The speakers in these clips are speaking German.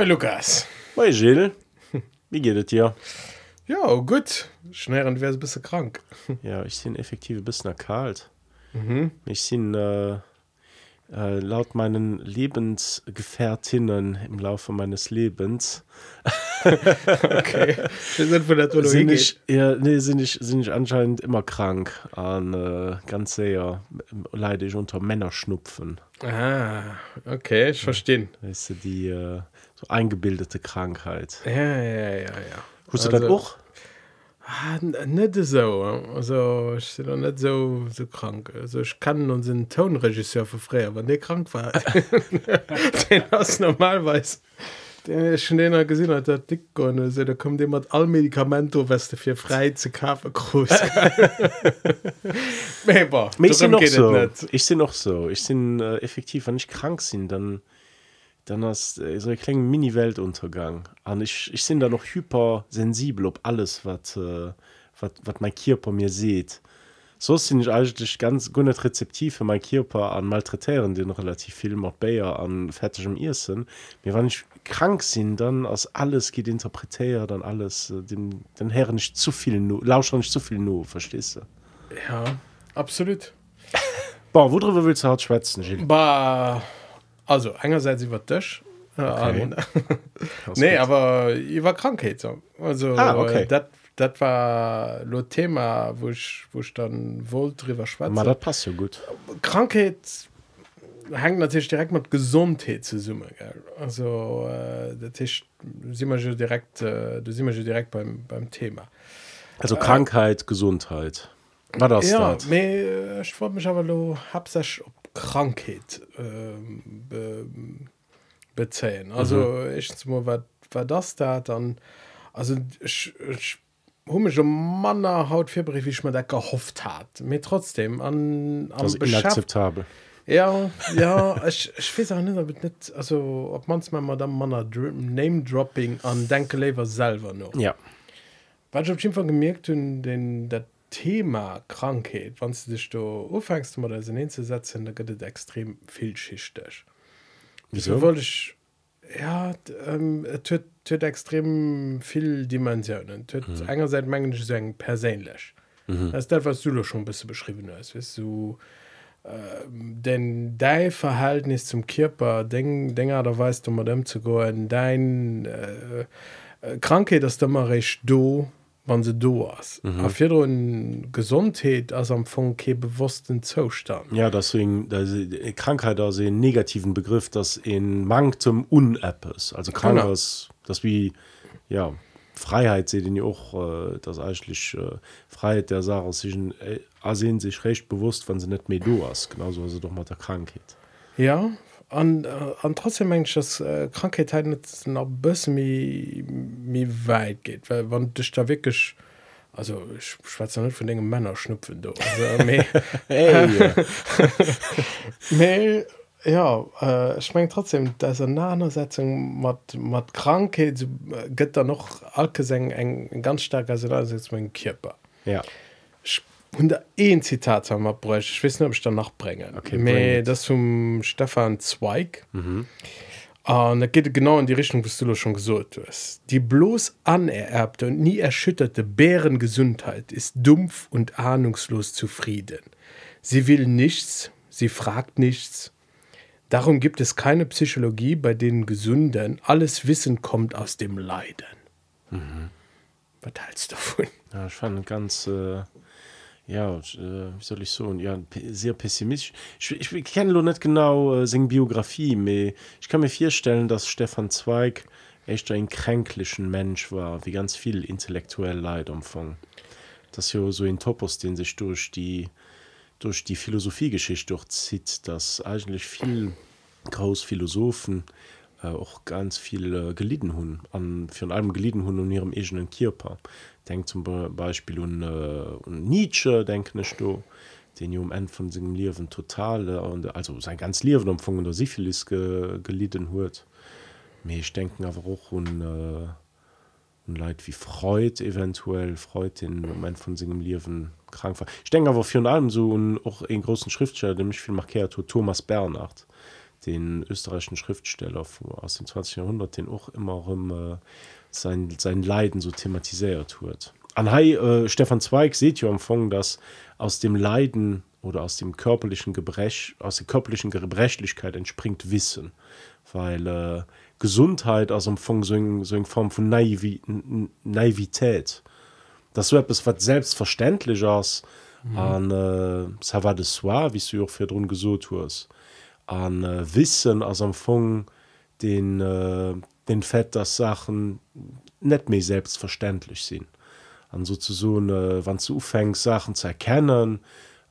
Moin Lukas. Moin Gilles. Wie geht es dir? Ja, gut. Schnell wäre ein bisschen krank. Ja, ich bin effektiv ein bisschen kalt. Mhm. Ich bin äh, äh, laut meinen Lebensgefährtinnen im Laufe meines Lebens. okay. sind von der sind ich, ja, nee, sind ich, sind ich anscheinend immer krank. An, äh, ganz sehr leide ich unter Männerschnupfen. Ah, okay, ich verstehe. Weißt du, die äh, so eingebildete Krankheit. Ja, ja, ja, ja. Hast also, du das auch? Ah, net so also ich doch net so so krank also ich kann unseren Tonregisseur verfrei aber der krank war den hast normalweis den schon den gesehen hat der dick se da kommt immer all Medikamento weste fir frei zu kafe groß noch so. ich sind noch so ich sind äh, effektiv wenn ich krank sind dann dann hast äh, so kleinen mini-weltuntergang. An ich ich sind da noch hypersensibel ob alles was äh, was mein Körper mir sieht. So sind ich eigentlich ganz gut nicht rezeptiv für mein Körper an malträtieren den relativ viel macht Bayer an fertigem Irrsinn mir wann ich krank sind dann als alles geht interpretiert dann alles äh, den den Herren nicht zu viel nu lauscher nicht zu viel nur verstehst du? Ja absolut. Boah, worüber willst du halt schwätzen also einerseits über Tisch äh, okay. nee gut. aber ich war Krankheit also ah, okay. das das war lo Thema wo ich wo ich dann wohl drüber schwarz das passt so gut Krankheit hängt natürlich direkt mit Gesundheit zu summe gell? also äh, das ist, sind wir direkt äh, du sind wir direkt beim beim Thema also äh, Krankheit Gesundheit war das ja, me, ich mich aber lo hab ob Krankheit ähm, be, bezähen. Also mhm. ich war, war das da dann also ich, ich Manner haut firbrief wie ich mir der gehofft hat. Mir trotzdem an, an inakzeptabel. Ja ja ich, ich nicht, nicht also ob mans man dann man name dropping an denke selber noch. Ja. Was ich auf gemerkt hun den der Thema Krankheit wann du dich du ufängst mal hinzusetzen da gibt extrem vielschichtig wieso? Wollte ich ja ähm, tut, tut extrem viel dimensionen. Mhm. einerseits mengen sagen persönlich mhm. das das was du schon ein bisschen beschrieben hast weißt du? Äh, denn dein Verhältnis zum Körper denk, denker da weißt du mal dem zu go dein äh, äh, Krankheit das immer recht do wann se do ass. Mhm. fir Gesundheet ass am vun ke bewussten Zostand. Ja deswegen Krankheit as se negativen Begriff, dats en Mang zum UnAppes also krank das wie ja Freiheit se den och äh, das eigentlich äh, Freiheit der Sa sich äh, se sich recht bewusst wann se net mé do ass genauso se doch mat der Krankheit. Ja an an trotzdem mensches äh, Krankheit nach bis mi weit geht weil wann dich da wirklich also ich schwarze nicht von den Männer schnupfen du also, mehr, hey, ja. Äh, ich mein trotzdem dass Nasetzung mat mat Krankheit so, gött da noch alkeseng eng ganz stark also da ist mein Körper. Ja. Und ein Zitat haben wir bräuchte ich weiß nicht ob ich danach bringe okay, bring das zum Stefan Zweig mhm. Und da geht genau in die Richtung, was du schon gesagt hast. Die bloß anererbte und nie erschütterte Bärengesundheit ist dumpf und ahnungslos zufrieden. Sie will nichts, sie fragt nichts. Darum gibt es keine Psychologie, bei denen Gesunden alles Wissen kommt aus dem Leiden. Mhm. Was hältst du davon? Ja, ich fand ganz. Äh ja äh, wie soll ich so ja sehr pessimistisch. Ich, ich kenne nur nicht genau äh, seine Biografie aber ich kann mir vorstellen dass Stefan Zweig echt ein kränklichen Mensch war wie ganz viel intellektuell Leid umfang. Das ja so ein Topos den sich durch die durch die Philosophiegeschichte durchzieht dass eigentlich viel Großphilosophen äh, auch ganz viel äh, gelitten hun an für allem gelitten hun und ihrem egenen Körper. Denkt zum Beispiel un, äh, Nietzsche denken du den um en von seinem Liwen totale und also sein ganz Liwen umfangen der Syphilis ge, gelitten huet ich denken aber auch un äh, Leid wie Freud eventuell. Freud den Moment von seinem Liwen krank war. Ich denke aber für allem so und auch en großen Schriftsteller der mich viel markiert Thomas Bernhard den österreichischen Schriftsteller aus dem 20. Jahrhundert, den auch immer um, äh, sein, sein Leiden so thematisiert wird. An Hai äh, Stefan Zweig seht ihr am Anfang, dass aus dem Leiden oder aus dem körperlichen Gebrech, aus der körperlichen Gebrechlichkeit entspringt Wissen, weil äh, Gesundheit aus dem Anfang so eine so Form von Naivi, Naivität. Das so etwas, was selbstverständlich ist, mhm. an äh, va de soi, wie du auch für drin gesucht hast, an äh, Wissen aus dem Anfang, den, äh, den Fett, dass Sachen nicht mehr selbstverständlich sind. An sozusagen äh, wann du fängst Sachen zu erkennen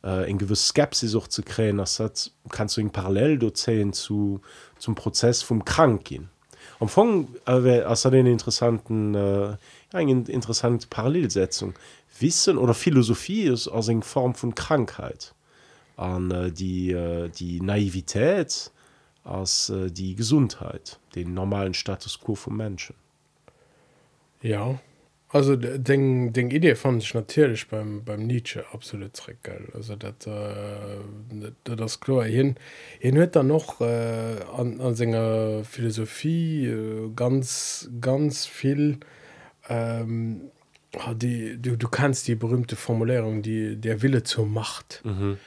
äh, in gewiss Skepsis auch zu kreen das hat, kannst du in parallel dozählen zu zum Prozess vom krank gehen. Am Anfang äh, den interessanten äh, eine interessante Parallelsetzung. Wissen oder Philosophie ist aus in Form von Krankheit an äh, die äh, die Naivität als äh, die Gesundheit den normalen Status quo von Menschen. Ja. Also den, den idee fand ich natürlich beim beim Nietzsche absolut geil also dat, äh, das klar. Hin hin hört dann noch äh, an, an seiner philosophie äh, ganz ganz viel ähm, die du, du kannst die berühmte formulierung die der wille zur macht. Mhm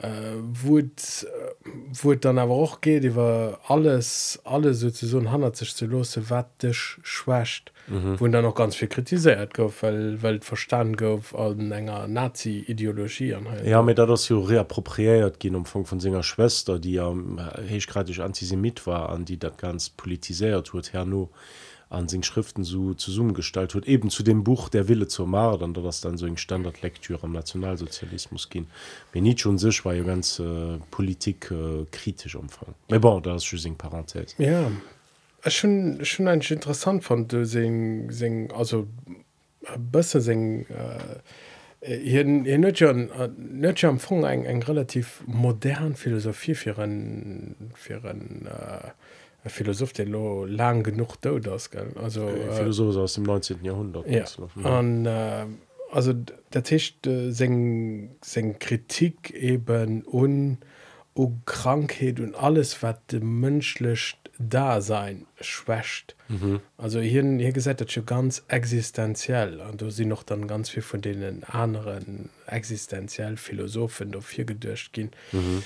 äh, wo wo dann aber auch geht über alles alles so handelt sich zu lose wattisch schwächt. Mhm. wo dann noch ganz viel kritisiert go weil welt verstand go an enger nazi ideologie an ja mit das ja reappropriiert gehen um von von singer schwester die ja hechgradisch antisemit war an die dat ganz politisiert wird her nur an den Schriften so zu summen gestaltet wird eben zu dem Buch der Wille zur Mar da das dann so ein Standardlektüre am Nationalsozialismus ging wenn nicht schon sich war ja ganz äh, Politik äh, kritisch umfang. Bon, das Parenthese. ja. Schon schon ein interessant von sing, also besser sing, äh, hier, schon, schon am eng eng relativ modern Philosophie für ein, für ein, Philosoph den lo lang genug do das also äh, Philosoph aus dem 19. Jahrhundert ja. Ja. Und, äh, also der Tisch äh, se Kritik eben un o Krankheit und alles wat de münschlecht da sein schwächt mhm. also hier hier gesagt schon ganz existenziell und du sie noch dann ganz viel von denen anderen existenziell Philosophen auf hier gedurcht gehen mhm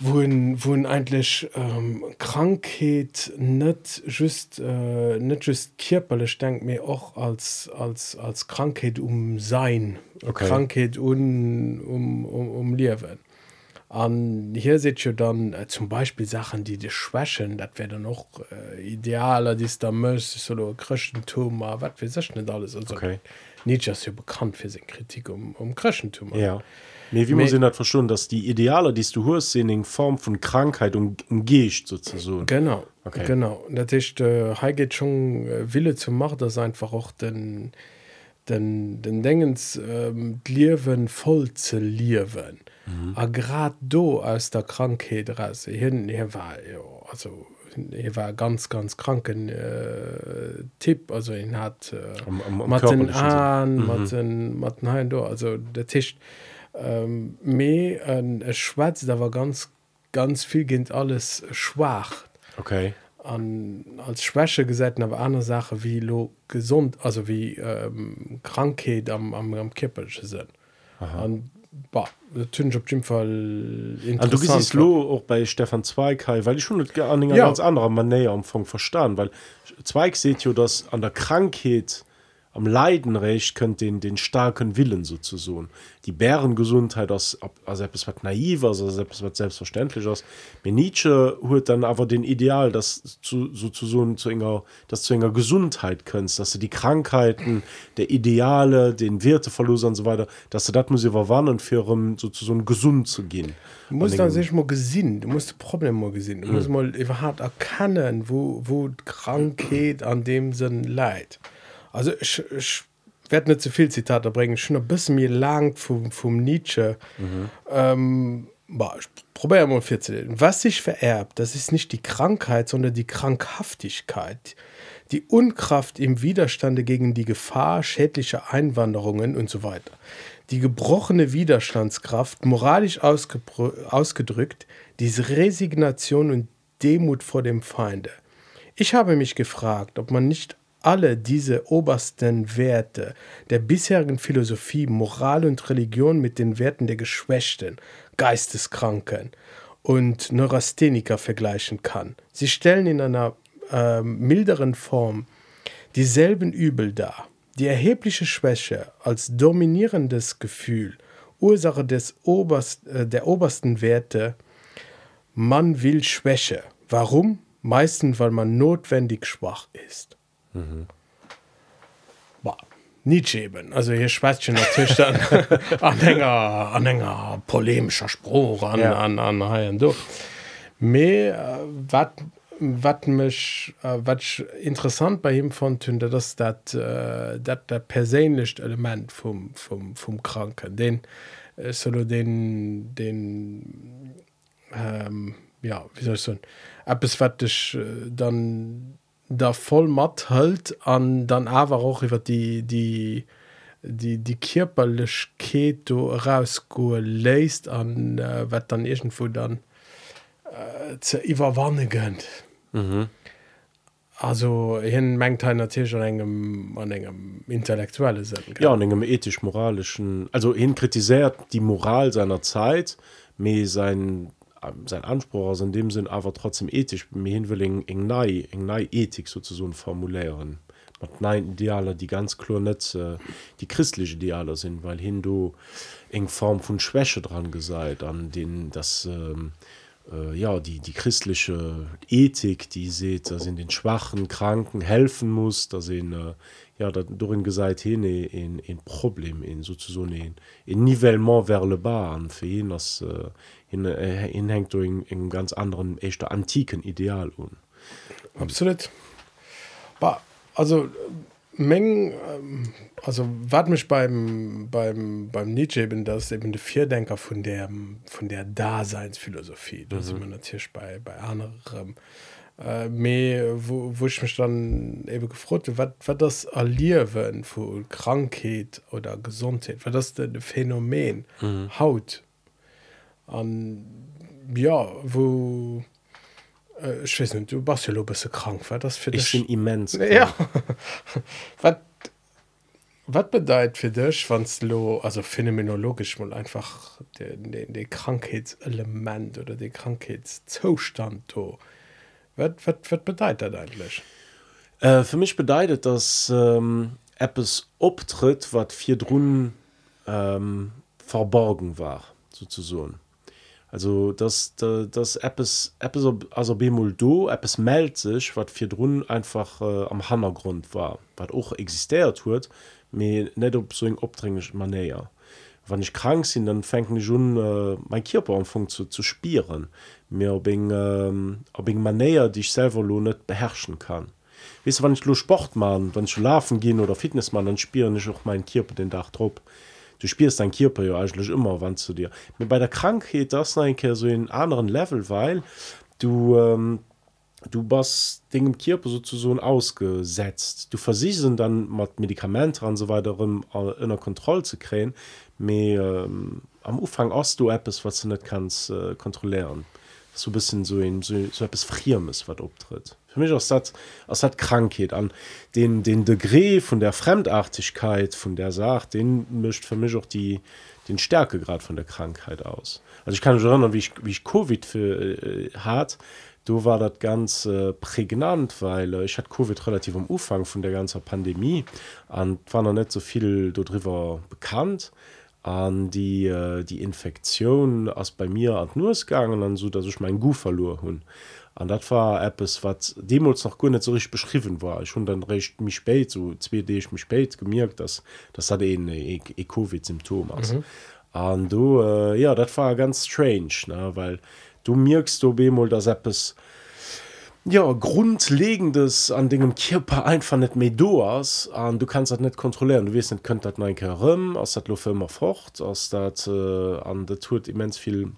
wohin wohin eigentlich ähm, krankheit nicht just äh, nicht just körperlich denkt mir auch als als als krankheit um sein okay. krankheit un, um um, um leben an hier seht ihr dann äh, zum beispiel sachen die die schwächen das wäre noch äh, idealer die da solo christentum was wir nicht alles also okay. nicht ja bekannt für seine kritik um um christentum ja Nee, wie man sie hat verstanden dass die Ideale die du hörst sind in Form von Krankheit und umgeht sozusagen genau okay. genau natürlich äh, geht schon äh, Wille zu machen das einfach auch den den den Dingens ähm, Liwen voll zu liewen mhm. grad do aus der Krankheit raus hin hier war ja, also er war ganz ganz kranken äh, Tipp also ihn hat äh, am, am, am an, mhm. also der Tisch ähm, me äh, Schweiz da war ganz ganz viel kind alles schwach. Okay. An als schwäche geseiten aber andere sache wie lo gesund also wie ähm, krankheit am am, am kippelsche sind an Fall du bist lo auch bei Stefan Zweig weil ich schon an ja. ganz anderer man näher umfang verstanden weil Zweig seht ihr das an der Krankheit am Leidenrecht könnt den den starken Willen sozusagen. Die Bärengesundheit das etwas was naiv also etwas was selbstverständlich aus Nietzsche holt dann aber den Ideal das zu sozusagen zu enger das zu enger Gesundheit könntest dass du die Krankheiten der Ideale den Werteverlust und so weiter dass du das muss überwannen für um sozusagen gesund zu gehen. Du musst dann sich mal gesinn du musst Problem mal gesinn du musst mal überhaupt erkennen wo wo Krankheit an dem Sinn leid also ich, ich werde nicht zu viel Zitate bringen schon ein bisschen mir lang vom, vom Nietzsche mhm. ähm, probiere mal 14 was sich vererbt das ist nicht die Krankheit sondern die Krankhaftigkeit die Unkraft im Widerstande gegen die Gefahr schädlicher Einwanderungen und so weiter die gebrochene Widerstandskraft moralisch ausgedrückt diese Resignation und Demut vor dem Feinde. Ich habe mich gefragt, ob man nicht alle diese obersten Werte der bisherigen Philosophie, Moral und Religion mit den Werten der Geschwächten, Geisteskranken und Neurastheniker vergleichen kann. Sie stellen in einer äh, milderen Form dieselben Übel dar. Die erhebliche Schwäche als dominierendes Gefühl, Ursache des oberst, äh, der obersten Werte, man will Schwäche. Warum? Meistens, weil man notwendig schwach ist. Mhm. Nietzsche eben also hier Schwätzchen natürlich dann Anhänger Anhänger polemischer Spruch an ja. an, an, an du me äh, wat wat mich äh, wat interessant bei ihm von tünde dass dat äh, dat der persönlich element vom vom vom kranken den äh, solo den den ähm, ja wie soll ich so ab es wat ich äh, dann der voll matt hält an dann aber auch über die die die die körperlich keto an äh, wat dann irgendwo dann äh, zu überwanne gönnt mhm. also hin mengt natürlich an engem an engem intellektuelle sind ja an engem ethisch moralischen also hin kritisiert die moral seiner zeit me sein sein Anspruch aus in dem Sinn aber trotzdem ethisch mir hinwilling eng nei eng nei Ethik sozusagen formulären mat nein Ideale die ganz klar äh, die christliche Ideale sind weil hin du eng Form von Schwäche dran geseit an den das ähm, äh, ja die die christliche Ethik die seht da sind den schwachen kranken helfen muss da sehen äh, ja dat dorin gesäit hin en en problem in so en en nivellement vers le bar an fir hin ass äh, hin hinhängt du eng eng ganz anderen echtter antiken ideal un. Absolut. Ba also Meng ähm, also wat mich beim beim beim Nietzsche bin das eben de vierdenker von der von der daseinsphilosophie da mhm. sind man natürlich bei bei anderem äh, me wo, wo ich mich dann eben gefrot wat wat das allierwen wo krankheit oder gesundheit war das denn phänomen mhm. haut an ja wo äh, nicht, du bist ja bist krank? War das für dich? immens ja. wat wat bedeit für dich wanns lo also phänomenologisch mal einfach den de, de krankheitselement oder den krankheitszustand to was, was, was bedeutet eigentlich? Äh, für mich bedeutet dass ähm, es optritt was vier Drnnen ähm, verborgen war sozusagen also dass das, das App App also bemol do App es meldet sich was vier Drnnen einfach äh, am Hammergrund war was auch existiert wird mir nicht ob so opdringlich man näher wann ich krank sind dann fängt ich schon äh, mein Körperanfang zu, zu spieren. Mir ob ich, ähm, ob ich manier die ich selber lo nicht beherrschen kann. Wis wann ich lo sport machen wann ich schlafen gehen oder fitness man dann spieren ich auch mein Körper den Dach drauf du spielst dein Körper ja eigentlich immer wann zu dir. Mit bei der Krankheit das einke so in anderen Level weil du ähm, du bist Ding im Körper sozusagen ausgesetzt. Du versichen dann mit Medikament an so weiter um in der Kontrolle zu kriegen. Mehr ähm, am Ufang aus du etwas was du nicht kannst äh, kontrollieren. So bisschen so in so, so etwas friermes was optritt für mich aus das aus hat Krankheit an. Den den degré von der Fremdartigkeit von der sagt den mischt für mich auch die den Stärkegrad von der Krankheit aus. Also ich kann mich erinnern wie ich wie ich CoVID für äh, hat. Du war das ganz äh, prägnant weil äh, ich hatte CoVID relativ am Ufang von der ganzen Pandemie an war noch nicht so viel darüber bekannt. Und an die äh, die Infektion ass bei mir an nursgangen an so dass ich mein Gu verlor hun an dat war App es wat Demos noch gut so richtig beschrieben war ich schon dann recht mich spät so 2D ich mich spät gemerkt dass das hat e, e, e COVID Symptom an mhm. du äh, ja dat war ganz strange ne? weil du merkst du bemol das App es ja grundlegendes an dem Körper einfach nicht mehr du hast und du kannst das nicht kontrollieren du wirst nicht könnt das nein herum aus der Luft immer fort aus das äh, an der tut immens viel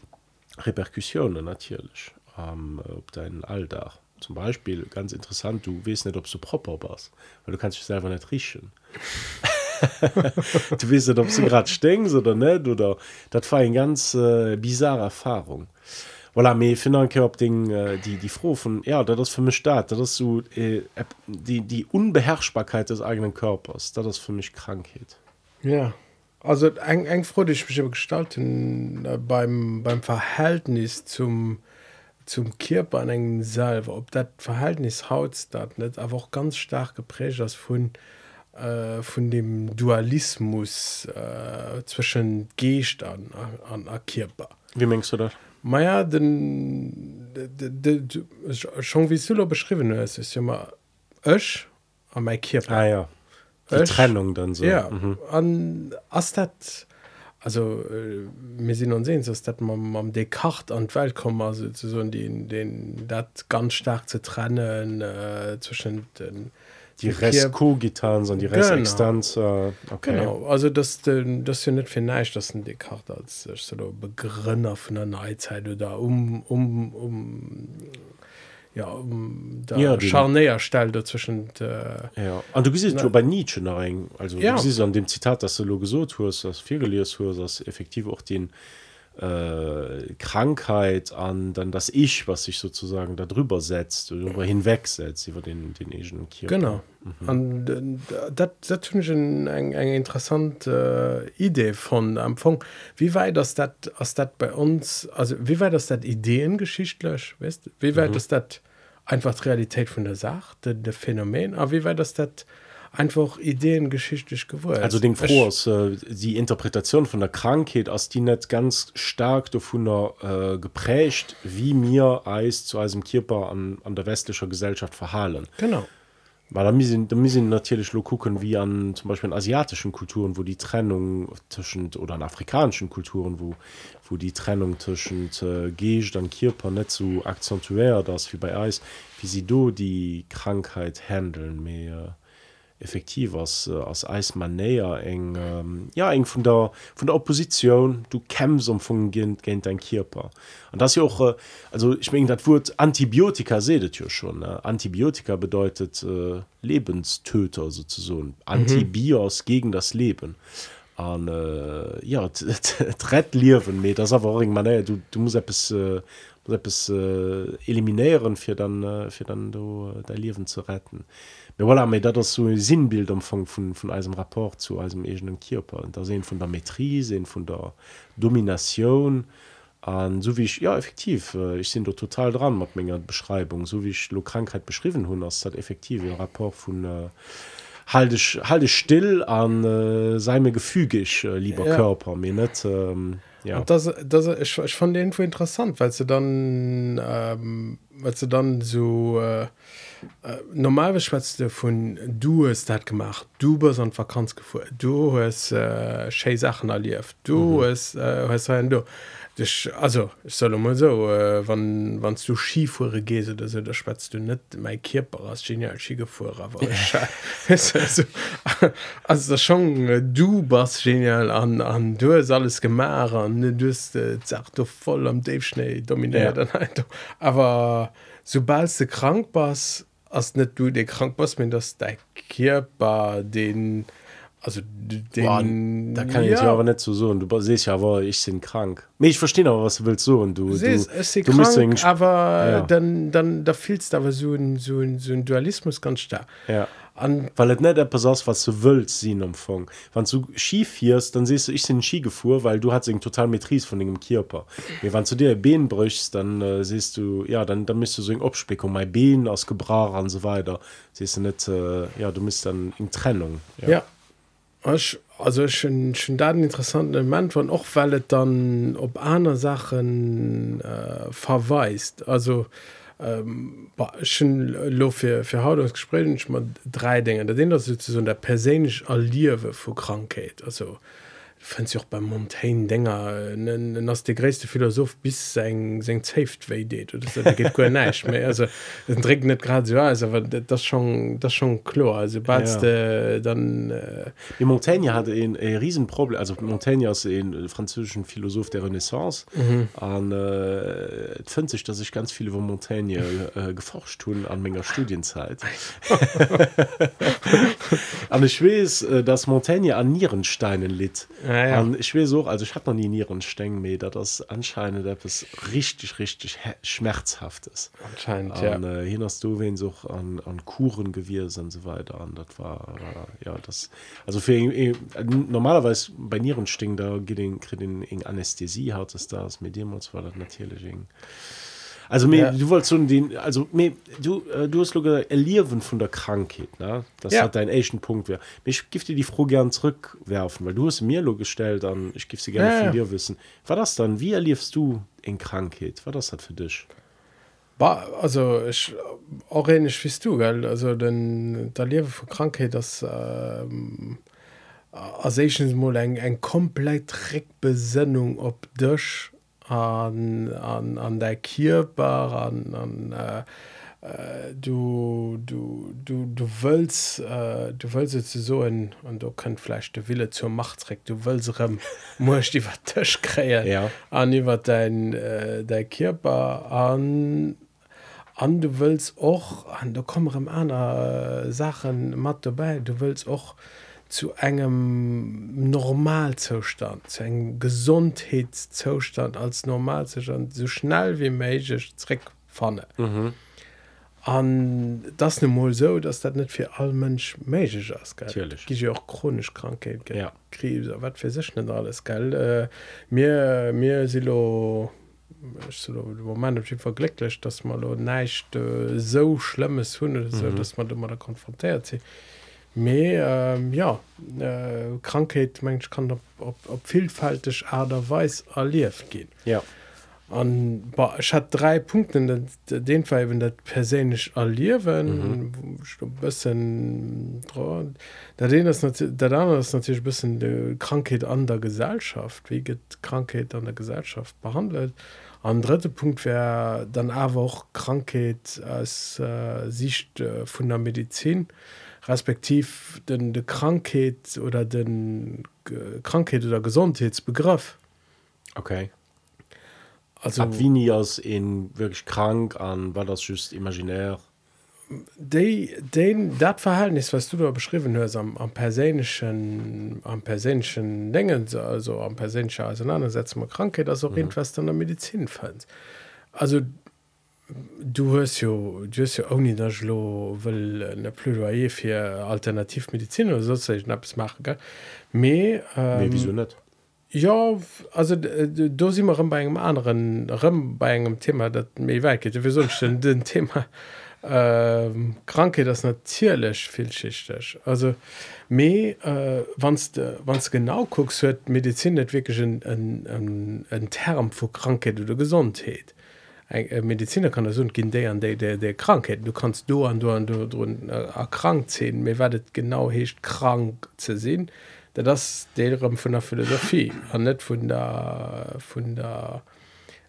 Reperkussionen natürlich ähm, ob dein Alltag. Zum Beispiel ganz interessant du weißt nicht ob du proper warst weil du kannst dich selber nicht riechen. Du weißt nicht ob du gerade stinkst oder nicht oder das war eine ganz äh, bizarre Erfahrung. Voilà, mir finde op Ding äh, die die froh von ja da das für mich staat das so äh, die die unbeherrschbarkeit des eigenen Körpers da das für mich krankheit. Ja also eng eng froh ich mich gestalten äh, beim beim Verhältnis zum zum Körper an engen selber ob dat Verhältnis haut dat net aber auch ganz stark geprägt als von äh, von dem Dualismus äh, zwischen Geest an an, an Körper wie mengst du das? Maja den de, de, de, schon wie Sulo beschrieben ist ist immer Ösch an mein Körper ah, ja. Die Trennung dann so. Ja. Mhm. an as dat also mir sinn an sehen dass dat man am Descartes an Welt kommen also so den den dat ganz stark zu trennen äh, zwischen den die Resko-Gitarren sind die Resistenz äh, okay. genau also das das ja nicht vielleicht das ein Descartes als so Begrünner von der Neuzeit oder um um um ja um ja, Charnäer stellt dazwischen äh, ja. Und du siehst bei Nietzsche rein also ja. du siehst an dem Zitat das du so tust das viel gelesen hast das effektiv auch den äh, Krankheit an dann das Ich was sich sozusagen darüber setzt darüber hinwegsetzt über den den Asian genau. Mhm. dat eng eng interessante äh, Idee von Empfang wie weit das dat aus dat bei uns also wie weit das dat Ideengeschichtlech wisst wie weit mhm. das dat einfach Realität von der Sache der, der Phänomen. Aber wie weit das dat einfach Ideen geschichtlich geworden also den froh äh, die Interpretation von der Krankheit aus die nicht ganz stark davon äh, geprägt wie mir Eis zu einem Körper an, an der westlicher Gesellschaft verhalen. Genau. Weil da müssen, da müssen natürlich nur gucken wie an zum Beispiel in asiatischen Kulturen wo die Trennung zwischen oder an afrikanischen Kulturen wo wo die Trennung zwischen äh, dann Körper nicht so akzentuär das wie bei Eis wie sie do die Krankheit handeln mehr effektiv als äh, als Eismann näher eng ähm, ja eng von der von der Opposition du kämst um von Kind gehen dein Körper und das ja auch äh, also ich meine das Wort Antibiotika seht ihr schon ne? Antibiotika bedeutet äh, Lebenstöter sozusagen Antibios mhm. gegen das Leben an äh, ja rett liewen me das awer eng man du du muss es äh, es äh, eliminieren fir dann äh, fir dann do äh, der liewen zu retten. Mir voilà méi dat so sinnbild amfang vun vun eisem rapport zu eisem egenen kierper da se vun der metrise vun der domination. An so wie ich ja effektiv äh, ich sinn doch total dran mat ménger beschreibung. So wie ich lo krankheit beschriven hun ass dat effektive rapport vun äh, halte ich halte still an äh, sei mir gefügig äh, lieber ja. Körper mir nicht ähm, ja und das das ich, ich fand den interessant weil sie dann ähm, weil sie dann so äh, Äh, normal schwätzte von du hast dat gemacht du bist an Vakanz gefu du hast äh, Sachen erlief du mhm. hast, äh, hast du Dich, also ich soll mal so äh, wann wann du skifure gese da da spatzt du net mein Kiper als genial skigefuhr aber also, also das schon äh, du bas genial an an du hast alles gemar an du hast äh, sagt du voll am Dave schnee dominiert ja. aber sobald du krank bist ass net du de krank was min das de Kiper den also den da kann ja. ich aber net so so und du se ja war ich sind krank. Me ich verstehe aber was du willst so und du Siehst, du, du krank, aber ja. dann dann da fielst aber so ein, so ein, so ein dualismus ganz stark. Ja. An weil het net etwas was du willst sie umfang wann du ski fährst dann siehst du ich den ski gefuhr weil du hast total metris von dem Körper. Ja, wann du dir been brichst dann äh, siehst du ja dann dann müsst du so Obspekung mein been aus gebrauch und so weiter. Siehst du nicht äh, ja du musst dann in Trennung ja, ja. Also schon schon da interessanten Moment von auch weil dann ob einer Sachen äh, verweist. Also ähm, lo für, für Hautungsgespräch mal drei Dinge. Da den das so der persönlich alliewe vor Krankheit. Also fand sich auch beim Montaigne Dinger das der größte Philosoph bis sein sein Saft geht nicht mehr. Also trägt nicht gerade so also aber das schon das schon klar. Also bald ja. äh, dann äh, die Montaigne hatte ein, ein Riesenproblem. Also Montaigne ist ein französischen Philosoph der Renaissance. Mhm. und äh, fand sich dass ich ganz viele über Montaigne äh, geforscht tun an Menge Studienzeit. Aber ich weiß äh, dass Montaigne an Nierensteinen litt. Ja Ja, ja. Und ich weiß auch, also ich hatte noch nie Nierensteng mehr, dass das anscheinend etwas richtig, richtig Schmerzhaftes. Anscheinend, Und, ja. äh, hier hast du wen so an, an Kuren gewesen und so weiter. Und das war, äh, ja, das, also für, äh, normalerweise bei Nierensting, da geht den, kriegt den in Anästhesie, hat es das, mit dem war das natürlich in, also mir, Ja. du wolltest so den, also mir, du, äh, du hast nur gesagt, erleben von der Krankheit, ne? Das Ja. hat dein ersten Punkt wäre. Ich gebe dir die Frage gern zurückwerfen, weil du hast mir nur gestellt, dann ich gebe sie gerne Ja, von dir wissen. War das dann, wie erlebst du in Krankheit? Was das hat für dich? Ba, also ich auch ähnlich wie du gell also denn da lewe vor Krankheit das ähm, als erstes mal eng eng komplett Reckbesinnung op dich an, an, an der Kierbar an, an äh, du du du du willst äh, du willst so in, und du könnt vielleicht der Wille zur Macht trägt du willst muss die Tisch kreieren ja. an über dein äh, der Körper an an du willst auch an du kommen einer äh, Sachen matt dabei du willst auch zu engem normalzustand zu eng gesundheitszustand als normalzustand so schnell wie meigich Trick fanne mhm. an das ne mal so dass dat net für all mensch meigich as gi auch chronisch krankheit ja. krebs wat für sich net alles gell äh, mir mir silo moment verglücklich dass man neicht äh, so schlimmes hun so mhm. dass man immer da konfrontiert sie Me ähm, ja äh, Krankheit mensch kann op, op, op vielfältig aderweis erlieft gehen Ja. an ich hat drei Punkte den, Fall wenn dat persönlich erliewen mhm. bisschen da den ist nat- der andere ist natürlich bisschen de Krankheit an der Gesellschaft wie geht Krankheit an der Gesellschaft behandelt an dritte Punkt wäre dann aber auch Krankheit als äh, Sicht äh, von der Medizin respektiv den de Krankheit oder den äh, Krankheit oder Gesundheitsbegriff Okay. also Ab wie nie als in wirklich krank an, war das just imaginär? de, den dat Verhältnis was du da beschrieben hast am, am persönlichen am persönlichen Dingen also am persönlichen Auseinandersetzung mit Krankheit das auch mhm. irgendwas an der Medizin fand also du hast jo du hast ja auch nicht das lo will ne Plädoyer für Alternativmedizin oder so ich naps machen gell? Me ähm, nee, wieso nicht? ja also do si immer bei engem anderen Rëm bei engem Thema dat méi weket wie sonst den Thema ähm, kranke das natierlech vielschichtech also mé äh, wanns wanns genau guckst, huet Medizin net wirklich en Term vu Krankheit oder Gesundheit Eg äh, Mediziner kann so gin dé an der der Krankheit du kannst do an du an du run äh, erkrankt sinn mir werdet genau hecht krank ze sinn. Da das derem vun der Philosophie an net vun der vun der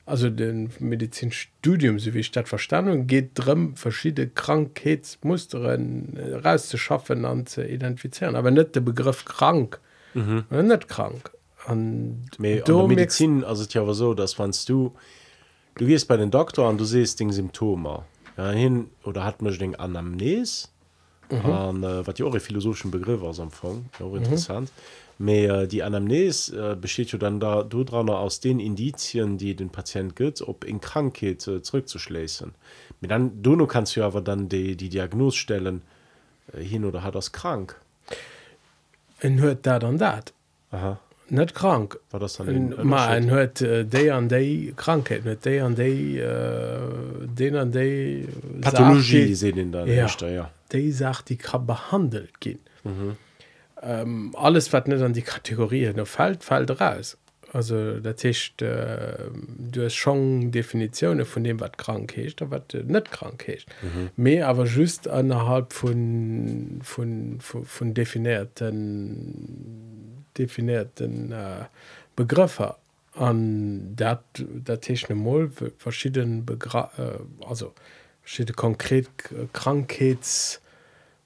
also den Medizinstudium so wie ich dat verstanden geht drum verschiedene Krankheitsmusteren äh, rauszuschaffen an zu identifizieren. Aber net der Begriff krank. Mhm. net krank. An Medizin also ja aber so dass wannst du du gehst bei den Doktor und du siehst den Symptome. Ja, hin oder hat man den Anamnes? Mhm. äh, wat ja auch ein philosophischen Begriff aus Anfang ja, auch interessant. Mhm. äh, die Anamnes äh, besteht ja dann da du dran aus den Indizien die den Patient gibt ob in Krankheit äh, zurückzuschließen. Mit dann du nur kannst du aber dann die die Diagnose stellen äh, hin oder hat das krank. En huet dat an dat? Aha net krank war das dann En- ein ma en Unterschied? huet déi an déi krankheit net déi an déi den an déi Pathologie sehen in der Ja. Ja déi sagt die kann behandelt gin mhm. ähm, alles wat net an die Kategorie no fällt fällt raus also der Tisch äh, du hast schon Definitionen von dem wat krank hecht wat äh, net krank hecht mhm. me aber just innerhalb von von von, von definierten definierten äh, Begriffe an dat der Tisch Mol verschiedene Begra äh, also verschiedene konkret äh, Krankheits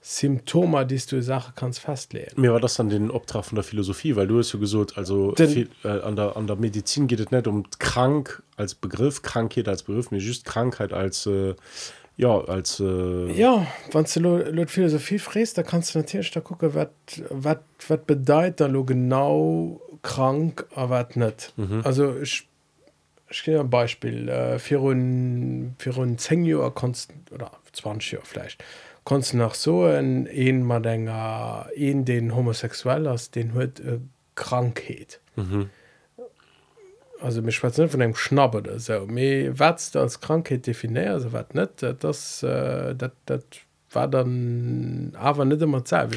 Symptome, die du Sache kannst festlegen. mir war das an den Obtrag von der Philosophie weil du hast so gesagt also viel, äh, an der an der Medizin geht es nicht um krank als Begriff Krankheit als Begriff mir just Krankheit als äh, ja als äh, Ja, wenn du die Philosophie fräst, da kannst du natürlich da gucken, was bedeutet da genau krank aber net mhm. also ich ich ein Beispiel äh, für un, für un 10 Jahre kannst oder 20 Jahre vielleicht kannst du nach so en en man ennger en den homosexuell aus den hue äh, krankheit mhm. Also mich schwa von dem schnappe oder so. Wat als krankheit definiär so wat net das äh, dat dat war dann aber nicht immer Zeit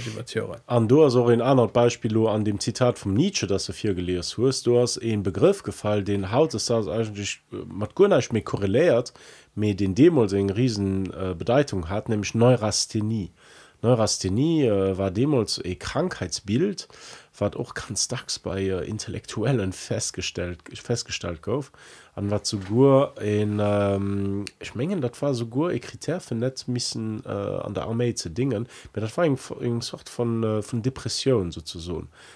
an du hast auch ein anderes Beispiel an dem Zitat vom Nietzsche das du vier gelesen hast. Du hast einen Begriff gefallen den Haut ist das eigentlich nicht mehr korreliert mit den Demos in riesen äh, Bedeutung hat nämlich Neurasthenie. Neurasthenie äh, war Demos ein Krankheitsbild wat auch ganz dacks bei äh, intellektuellen festgestellt festgestellt gouf. An wat zu gur in ähm, ich mengen dat war so gur e kriter für net missen äh, an der armee ze dingen mit dat war eng sort von äh, von depression so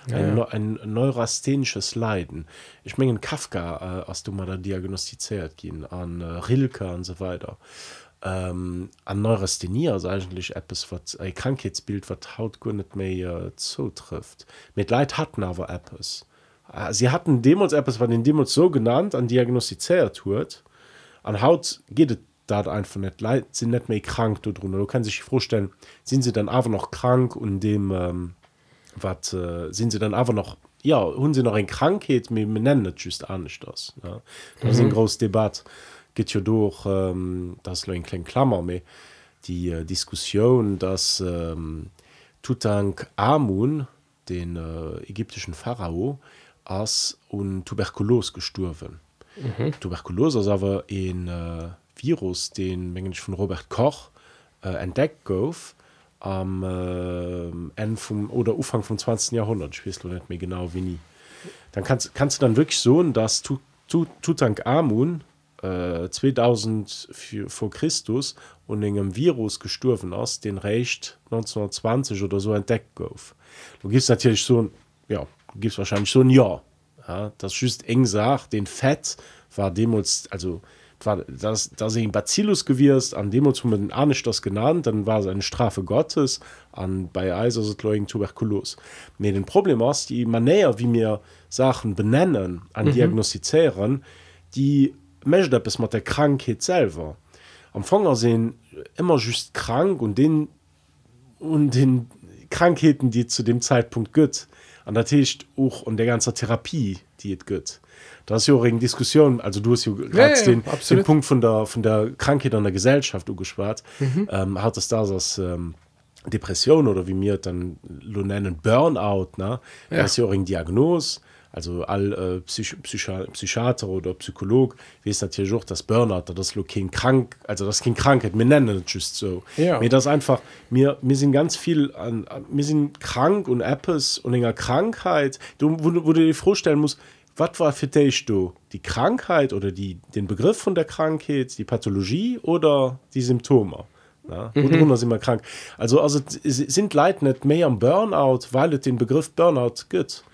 ja, ein, ja. ein neurasthenisches leiden. Ich mengen kafka äh, as du mal da diagnostiziert gin an äh, rilke an so weiter ähm, an Neurasthenie also eigentlich etwas was ein Krankheitsbild was haut gar nicht mehr äh, zutrifft mit Leid hatten aber etwas äh, sie hatten Demos etwas was den Demos so genannt an diagnostiziert wird an Haut geht es da einfach nicht Leid sind nicht mehr krank darunter du kannst sich vorstellen sind sie dann aber noch krank und dem ähm, was äh, sind sie dann aber noch ja haben sie noch eine Krankheit wir nennen das just anders das ja? das mhm. ist ein mhm. großes Debatte geht ja durch ähm, das ein klein Klammer mehr die äh, Diskussion dass ähm, Tutank Amun den äh, ägyptischen Pharao als und Tuberkulos gestorben mhm. Tuberkulos ist aber ein äh, Virus den Mengen von Robert Koch äh, entdeckt gouf am äh, vom oder Ufang vom 20. Jahrhundert spielst du nicht mehr genau wie nie dann kannst kannst du dann wirklich so dass Tutank Amun 2000 für, vor Christus und engem Virus gestorben aus den Recht 1920 oder so entdeckt gouf. Du gibst natürlich so ja du gibst wahrscheinlich so ein Ja, ja das schüßt eng sagt den Fett war demos also war das da se Bacillus gewirst an dem den Anisch das genannt dann war seine Strafe Gottes an bei Eiserleugen tuberkulos mir den Problem aus die manéier wie mir Sachen benennen an mhm. diagnostizieren die mecht es mat der Krankheit selber. Am Fonger sinn immer just krank und den und den Krankheiten die zu dem Zeitpunkt gött an der Techt och und der ganze Therapie die het gött das ja Diskussion also du hast ja ja, ja, den, den Punkt von der von der Krankheit an der Gesellschaft gespart mhm. ähm, hat es da das ähm, Depression oder wie mir dann lo nennen Burnout ne? Ja. ja Diagnos also all äh, Psych Psychi Psychiater oder Psycholog ist natürlich auch das Burnout das Lokin krank also das Kind Krankheit mir nennen just so. Ja. mir das einfach mir mir sind ganz viel an mir sind krank und Apps und enger Krankheit. Du wo, wo du dir vorstellen musst was war für dich du? Die Krankheit oder die den Begriff von der Krankheit die Pathologie oder die Symptome? Ja, mhm. sind immer krank. Also also sind leid nicht mehr am Burnout weil es den Begriff Burnout gibt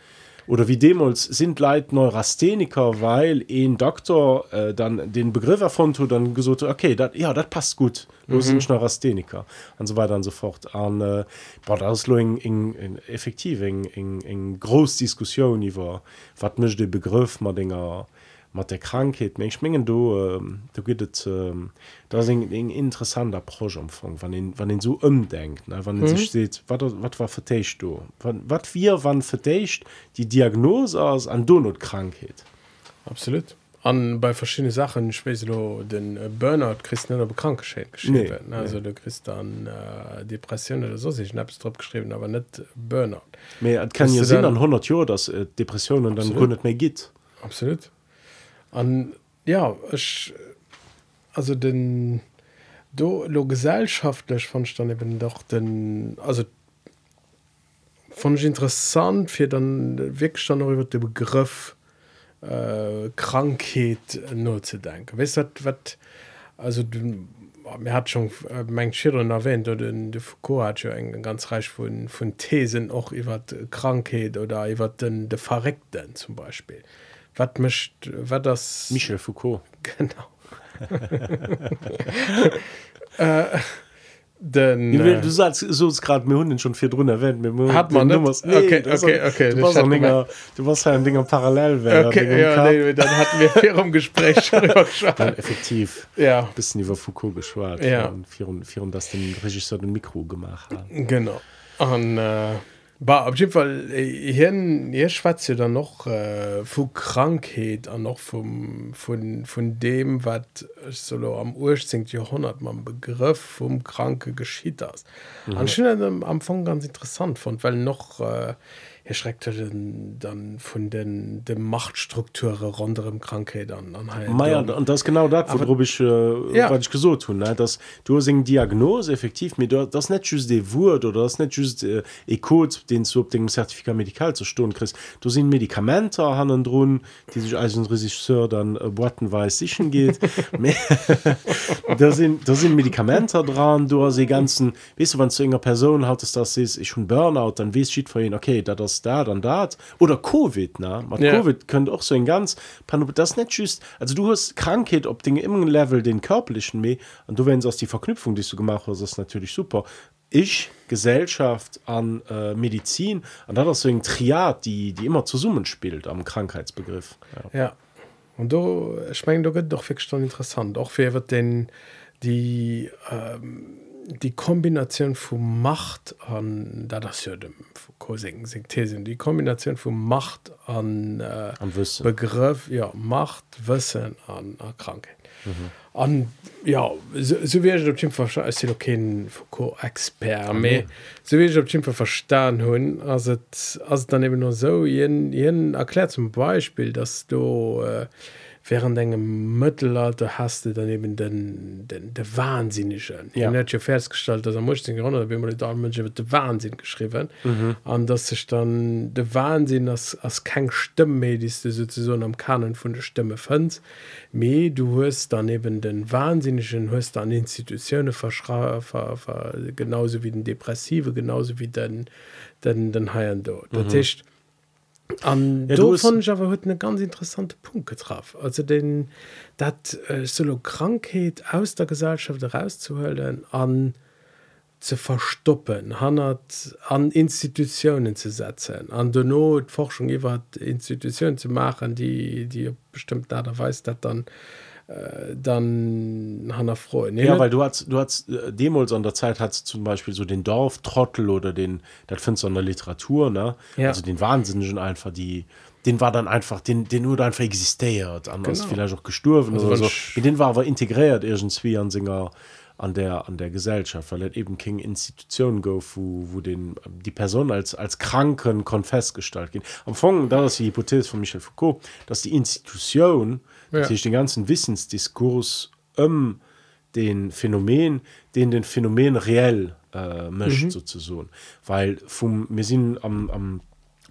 oder wie Demos sind leid Neurastheniker weil ein Doktor äh, dann den Begriff erfund und dann gesucht okay dat, ja das passt gut. Los mhm. Neurastheniker. Und so weiter und so fort. An äh, das in, in, in effektiv in, in, in Großdiskussion über was möchte Begriff mal Dinger mat der Krankheit még schmengen du äh, du gëtt äh, da eng eng interessanter Proumfang wann den, wann den so ëmdenkt wann mhm. sich steht wat wat war vertecht du? Wann, wat wir wann verdécht die Diagnose aus an Donutkrankheit absolut. An bei verschiedene Sachen spelo den Burnout christenner bekrank geschehen nee, also nee. du christ an äh, Depression oder so sich schnaps drauf geschrieben aber net Burnout. Kann ja sinn an 100 Jo dass äh, Depressionen dann gründet mehr geht absolut. An ja ich, also den do lo gesellschaftlich von stand eben doch den also von interessant für dann wegstand über den begriff äh, krankheit nur zu denken weißt du, wat also du mir hat schon äh, mein Schirren erwähnt oder de Foucault hat ja eng ganz reich von von Thesen auch über Krankheit oder über den de verreckten zum Beispiel wat mischt wat das? Michel Foucault. Genau. Äh, den Ja, äh, du sagst so gerade mir Hunden schon vier drin erwähnt mir- Hat man? Nummers- Okay, okay, okay, du warst ein Dinger du warst ein Dinger Parallelwelt okay, ja, nee, dann hatten wir hier im Gespräch schon gesprochen. effektiv ja. bisschen über Foucault geschwar Ja. vier das den Regisseur den Mikro gemacht hat. Genau. An äh, war auf jeden Fall hin ihr schwatzt ja dann noch äh, vu Krankheit an noch vom von von dem wat solo am urzing Jahrhundert man Begriff vom kranke geschieht das mhm. anscheinend am Anfang ganz interessant fand weil noch äh, er schreckte dann, dann von den de Machtstrukture rund um Krankheit an halt Meier dann- und das ist genau das worüber ich äh, Ja. ich gesucht tun ne? Dass du hast eine Diagnose effektiv mit das nicht just de Wort oder das nicht just äh, e Code den du op dem Zertifikat medikal zu sto christ du sind Medikamente hannen drohen die sich als ein Regisseur dann äh, wortenweis sichern geht. Da sind da sind Medikamente dran du hast die ganzen weißt du wann zu enger Person hat es das ist ich schon Burnout dann wie schied vor ihn okay da das da dann dat oder Covid ne mit Ja. Covid könnte auch so ein ganz Pano- das nicht just also du hast Krankheit ob Dinge immer Level den körperlichen me und du wenn aus die Verknüpfung die du gemacht hast ist natürlich super ich Gesellschaft an äh, Medizin und da das so ein Triad die die immer zu summen spielt am Krankheitsbegriff ja. Ja. Und du ich mein, du geht doch wirklich schon interessant. Auch wer wird denn die, ähm, die Kombination von Macht an da das ja dem Thesen die Kombination von Macht an, äh, an Wissen. Begriff ja Macht Wissen an, an Krankheit mhm. an ja so, so wie ich auf jeden Fall Foucault mhm. so wie ich auf op Schimpfer verstan hunn as also dann eben nur so jen, jen erklärt zum Beispiel dass du äh, während deinem Mittelalter hast du dann eben den, den, den Wahnsinnigen. Ja. Ich habe ja festgestellt, dass am 18. Jahrhundert, wenn man da Menschen wird der Wahnsinn geschrieben, Mhm. und dass sich dann der Wahnsinn als, als keine Stimme mehr, die du sozusagen am Kanon von der Stimme findest, mehr du hast dann eben den Wahnsinnigen, hast dann Institutionen verschra ver, ver, genauso wie den Depressive, genauso wie den, den, den Haien dort. Das heißt, an Ja, ja, du da hast- fand ich aber heute einen ganz interessanten Punkt getroffen. Also den, dat äh, solo Krankheit aus der Gesellschaft rauszuholen, an zu verstoppen, hanat an Institutionen zu setzen, an der Not Forschung über Institutionen zu machen, die die bestimmt da weiß, dass dann äh, dann han froh Ja, weil du hast, du hast äh, Demos an der Zeit hat zum Beispiel so den Dorftrottel oder den, das findest du an der Literatur, ne? Ja. Also den Wahnsinnigen einfach, die, den war dann einfach, den, den nur einfach existiert, anders Genau. vielleicht auch gestorben Also oder so. Mit den war aber integriert irgendwie an Singer an der an der Gesellschaft, weil es eben keine Institution go, wo, wo den, die Person als, als Kranken kon festgestellt gehen. Am Anfang, da ist die Hypothese von Michel Foucault, dass die Institution, Ja. ja. den ganzen Wissensdiskurs um den Phänomen, den den Phänomen reell äh, mischt mhm. sozusagen. Weil vom, wir sind am, am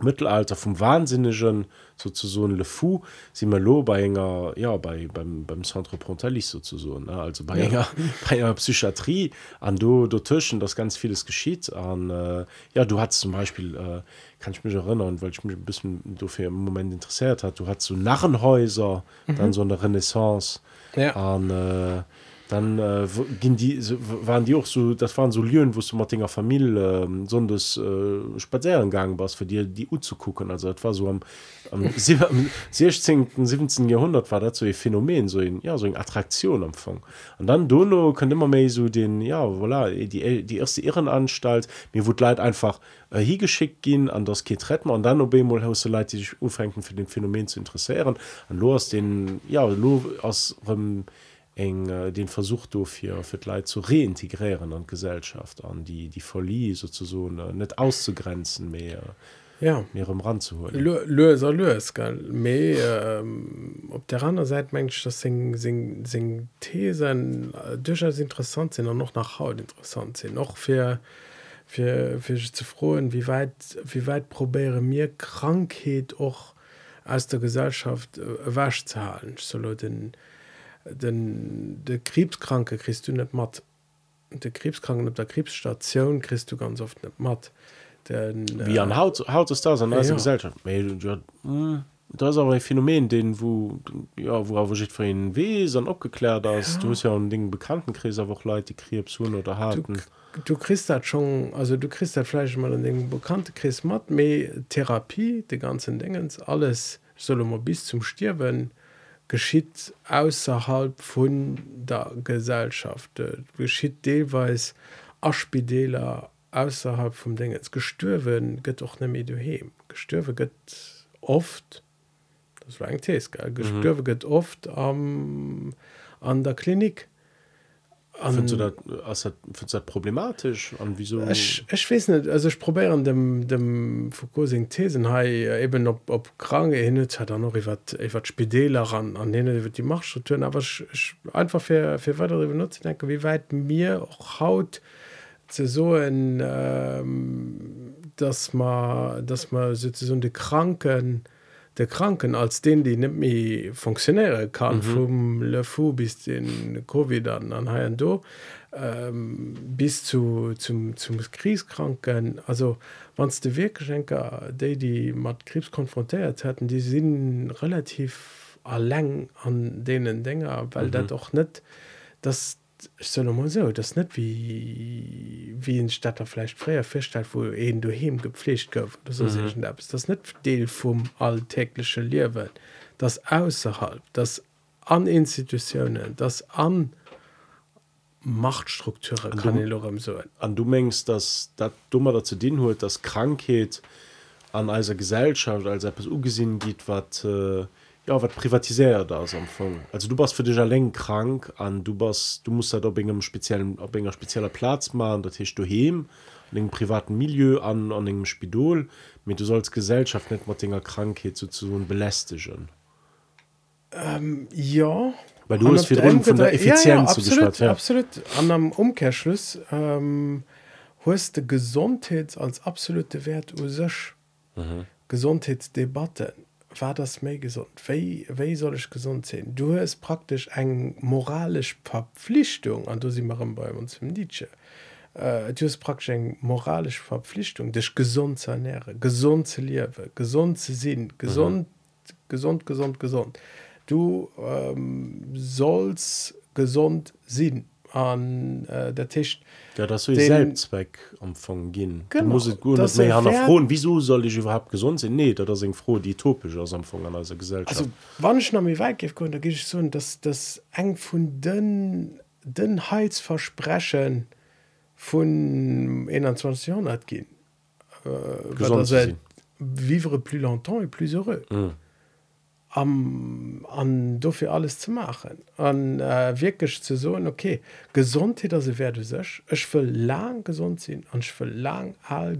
Mittelalter vom Wahnsinnigen sozusagen Le Fou, sind wir lo bei einer, ja, bei, beim, beim Centre Pontalis sozusagen, ne? also bei, ja. einer, bei einer Psychiatrie, an do Tischen, dass ganz vieles geschieht. An, äh, ja, du hast zum Beispiel, äh, kann ich mich erinnern, weil ich mich ein bisschen dafür im Moment interessiert hat, du hast so Narrenhäuser, mhm. dann so eine Renaissance, Ja. an, äh, dann äh, gehen die so, waren die auch so das waren so Lüen wo du mit deiner Familie ähm, so das äh, Spazierengang was für dir die U zu gucken also das war so am, am, am 16. 17. Jahrhundert war das so ein Phänomen so ein, ja so eine Attraktion am und dann Dono könnte immer mehr so den ja voilà die, die erste Irrenanstalt mir wurde leid einfach äh, hier geschickt gehen an das geht retten und dann ob mal du Leute die sich umfänken für den Phänomen zu interessieren und lo aus den ja lo aus ähm, eng äh, den Versuch dofir fir Leiit zu reintegrieren an Gesellschaft an die die Folie sozusagen äh, net auszugrenzen mehr ja. mehr um ranzuholen Lö- Löser lös me ähm, op der anderen Seite mensch das sing sing sing Thesen äh, durchaus interessant sind und noch nach Haut interessant sind. Noch für für zu frohen wie weit wie weit probere mir Krankheit auch aus der Gesellschaft äh, wasch zu halen solo den den de krebskranke christ du net mat de krebskranken op der krebsstation christ du ganz oft net mat den wie an haut haut ist das an ja. ja. Gesellschaft das aber ein phänomen den wo ja wo wo für ihn wes an abgeklärt hast ja. du hast ja an den bekannten krise auch leute die krebs hun oder harten du, du christ hat schon also du christ der fleisch mal an den bekannte chris matt me therapie die ganzen dingens alles soll immer bis zum stirben geschieht außerhalb von der Gesellschaft. Geschieht deweis Aspideler außerhalb vom Ding. Jetzt gestürwen geht doch ne Medi gestürve geht oft das war ein Test gestürve mhm. geht oft am an der Klinik an, du dat problematisch? An wieso? Ich, ich weiß nicht. Also ich probieren dem dem Foucaulting Thesen hey, äh, eben ob, ob kranke hin hat er noch wat Spideler ran an denen wird die Machtstrukturen aber ich, ich einfach für, für weitere benutzen denke wie weit mir auch haut zu so ein ähm, dass man dass man sozusagen die kranken der Kranken als den die nicht mehr funktionäre kann mhm. vom Lefou bis den CoVI dann an Haien do ähm, bis zu zum, zum Krieskranken also wanns die Wirkgeschenker die die mit Krebs konfrontiert hätten die sind relativ allein an denen Dinger weil mhm. der doch nicht das so das net wie wie in Stadter vielleicht freier feststellt wo en du hem gepflicht gouf mhm. das net deel vum alltägliche Lehrwel das außerhalb das an institutionen das an Machtstrukture kann so an du mengst dass dat dummer dazu den huet das krankheit an eiser Gesellschaft als etwas ugesinn geht wat äh, ja wat privatisiert da am also du bist für dich allein krank an du bist du musst halt engem speziellen op enger spezieller Platz machen dat hicht du hem an privaten Milieu an an engem Spidol. Mit du sollst Gesellschaft net mat dinger Krankheit zu zu belästigen. Ähm, ja. Weil du hast von der Effizienz ja, ja, absolut, ja. absolut. An am Umkehrschluss ähm, hast de Gesundheit als absolute Wert sech mhm. Gesundheitsdebatte war das mé gesund? Wéi soll ich gesund sinn du es praktisch eng moralisch verpflichtung an du sie machen bei uns im Nietzsche. Äh, du hast praktisch eng moralisch verpflichtung dich gesund zu ernähre gesund zu liewe gesund zu sinn gesund mhm. gesund gesund gesund du ähm, sollst gesund sinn an äh, der Tisch ja, das selbstzweck am gehen. Muss frohen. Wieso soll ich überhaupt gesund sind nee da sind froh die topisch aus am an also Gesellschaft. Also, wann ich noch weit konnte gehe ich so dass das eng von den den heizversprechen von 21 Jahren hat gehen. Äh, vivre plus longtemps et plus heureux. Mm. Am an dofir alles zu machen. An äh, wirklich zu so okay gesund se werde sech. Ech will lang gesund sinn an ich will lang all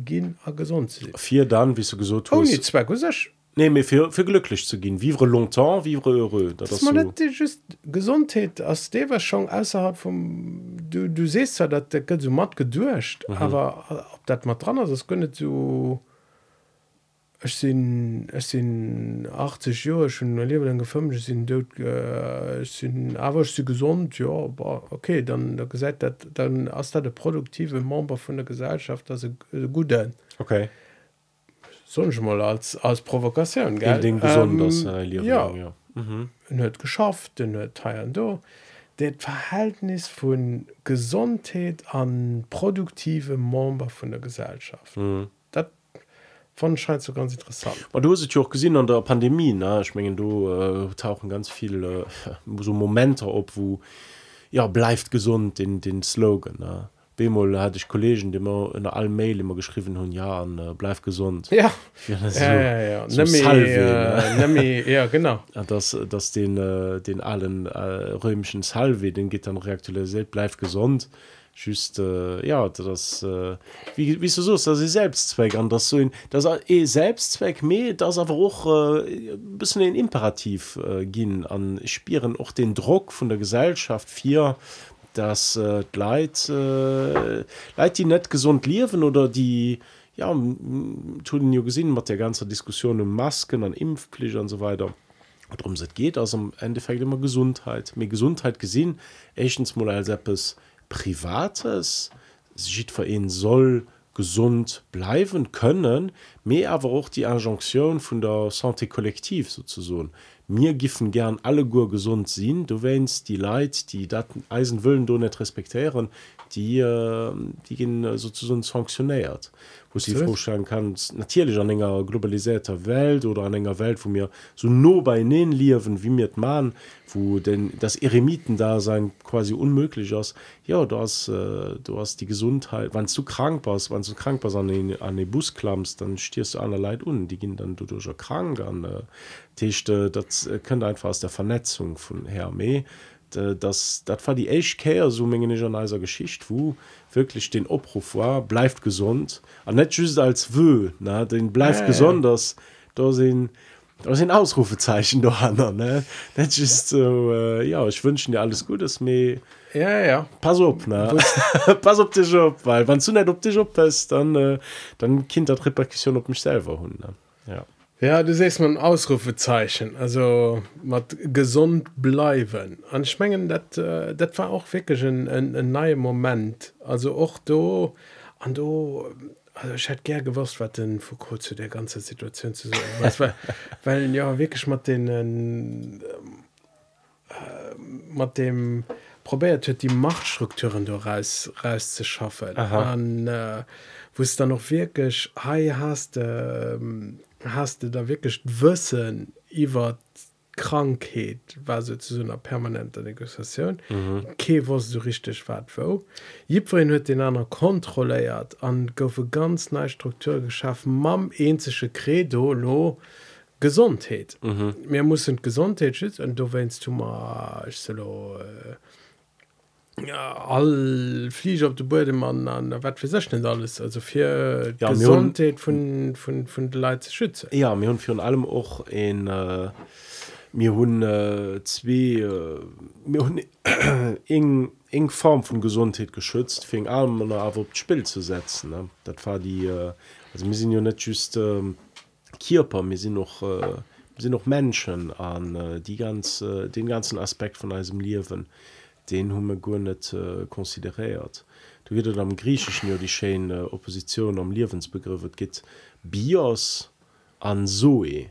a gesund vier dann wie du gesund oh, zwei sech. Nee, mir für, für glücklich zu gehen vivre longtemps vivre heureux. Das das so. just gesundheit aus der war schon außerhalb vom du du sest ja dat der so matt gedurcht mhm. aber äh, ob dat mal dran ist das könne du Ech sinn es sinn 80 Joer schon lewe gefëm sinn dot äh, sinn awer se gesund ja aber okay dann der gesäit dat dann ass dat de produktive Mamba vun der Gesellschaft as se gut den okay. Sonch mal als als Provokaun ge den besonders ähm, äh, ja, ja. Mhm. huet geschafft den huet teilen do det Verhältnis vun Gesontheet an produktive Mamba vun der Gesellschaft. Mhm von scheint so ganz interessant. Aber du hast auch gesehen an der Pandemie ne? Ich mengen du äh, tauchen ganz viele äh, so momente op wo ja bleibt gesund in den slogan ne? Bemol hatte ich Kollegen die immer in der Allmail immer geschrieben hun ja an äh, bleib gesund. Ja, ja, so, ja, ja, ja. So Nemi, Salve, äh, Nemi, ja genau. Ja, das den äh, den allen äh, römischen Salve den geht dann reaktualisiert bleibt gesund just äh, ja das äh, wie wie du so dass sie selbstzweck an das so das eh selbstzweck me das aber auch äh, bisschen den imperativ äh, gehen an spieren auch den druck von der gesellschaft vier das äh, leid äh, leid die net gesund liewen oder die ja tun ja gesehen hat der ganze diskussion um masken an impfpflicht und so weiter. Darum es geht also im endeffekt immer gesundheit mir gesundheit gesehen. Echtens mal als etwas privates sieht für ihn soll gesund bleiben können mehr aber auch die Injunktion von der santé kollektiv sozusagen. Mir giffen gern alle Gu gesund sind du wennst die Leid die Daten Eisen willen du nicht respektieren die äh, die gehen sozusagen sanktioniert. Wo sie vorstellen kann natürlich an enger globalisierter Welt oder an enger Welt wo mir so no bei liewen wie mir man wo denn das Eremiten da sein quasi unmöglich ist. Ja du hast äh, du hast die Gesundheit wann du krank warst wann du krank was an den, an den Bus klammst dann stierst du aller Leid un. Die gehen dann du durch krank an äh, Tischchte das äh, könnte einfach aus der Vernetzung von Herr Me das das war die Eichkehr so menge an eiser Geschicht wo wirklich den Opruf war bleibt gesund. An net just als wö na den bleibt ja, besonders ja. da sind da sind Ausrufezeichen doch an ne. Das ist so äh, ja ich wünsche dir alles Gutes mir ja ja. Pass op ne. Pass op dich op weil wann du net op dich op bist dann äh, dann kind der Reperkussion op mich selber hun ja Ja, du sest man Ausrufezeichen. Also mat gesund bleiben. An schmengen dat äh, dat war auch wirklich ein, ein, ein neue moment. Also och do an do ich hätte ger gewusst wat denn vor kurz zu der ganze Situation zu sagen was, weil, weil ja wirklich mat den äh, mat dem probiert hue die Machtstrukturen raus rauszuschaffen. An äh, wo es dann noch wirklich hey hast äh, hast du da wirklich wissen wer Krankheit war so zu so einer permanenter Negoziation mhm. okay was du richtig wat wo hue den anderen kontrolliert an goufe ganz neue Struktur geschaffen mam ensche Credo lo Gesundheit mhm. mir muss Gesundheit schützen und du wennst du mal ich so, äh, ja, all fliege op de Bode man an wat fir sech alles also fir ja, Gesundheit vun vun vun de Leiit ze schütze ja mir hun fir allem och en äh, mir hunn äh, zwe mir hun eng eng form vun Gesundheit geschützt fing allem awer op spill zu setzen ne? dat war die äh, also mir sinn jo net just äh, Kierper mir sinn noch äh, sind noch Menschen an äh, die ganz äh, den ganzen Aspekt von einem Liwen den hun go net äh, konsideiert du wird am griechischen ja die Sche äh, opposition am liewensbegriff geht bios an zoe.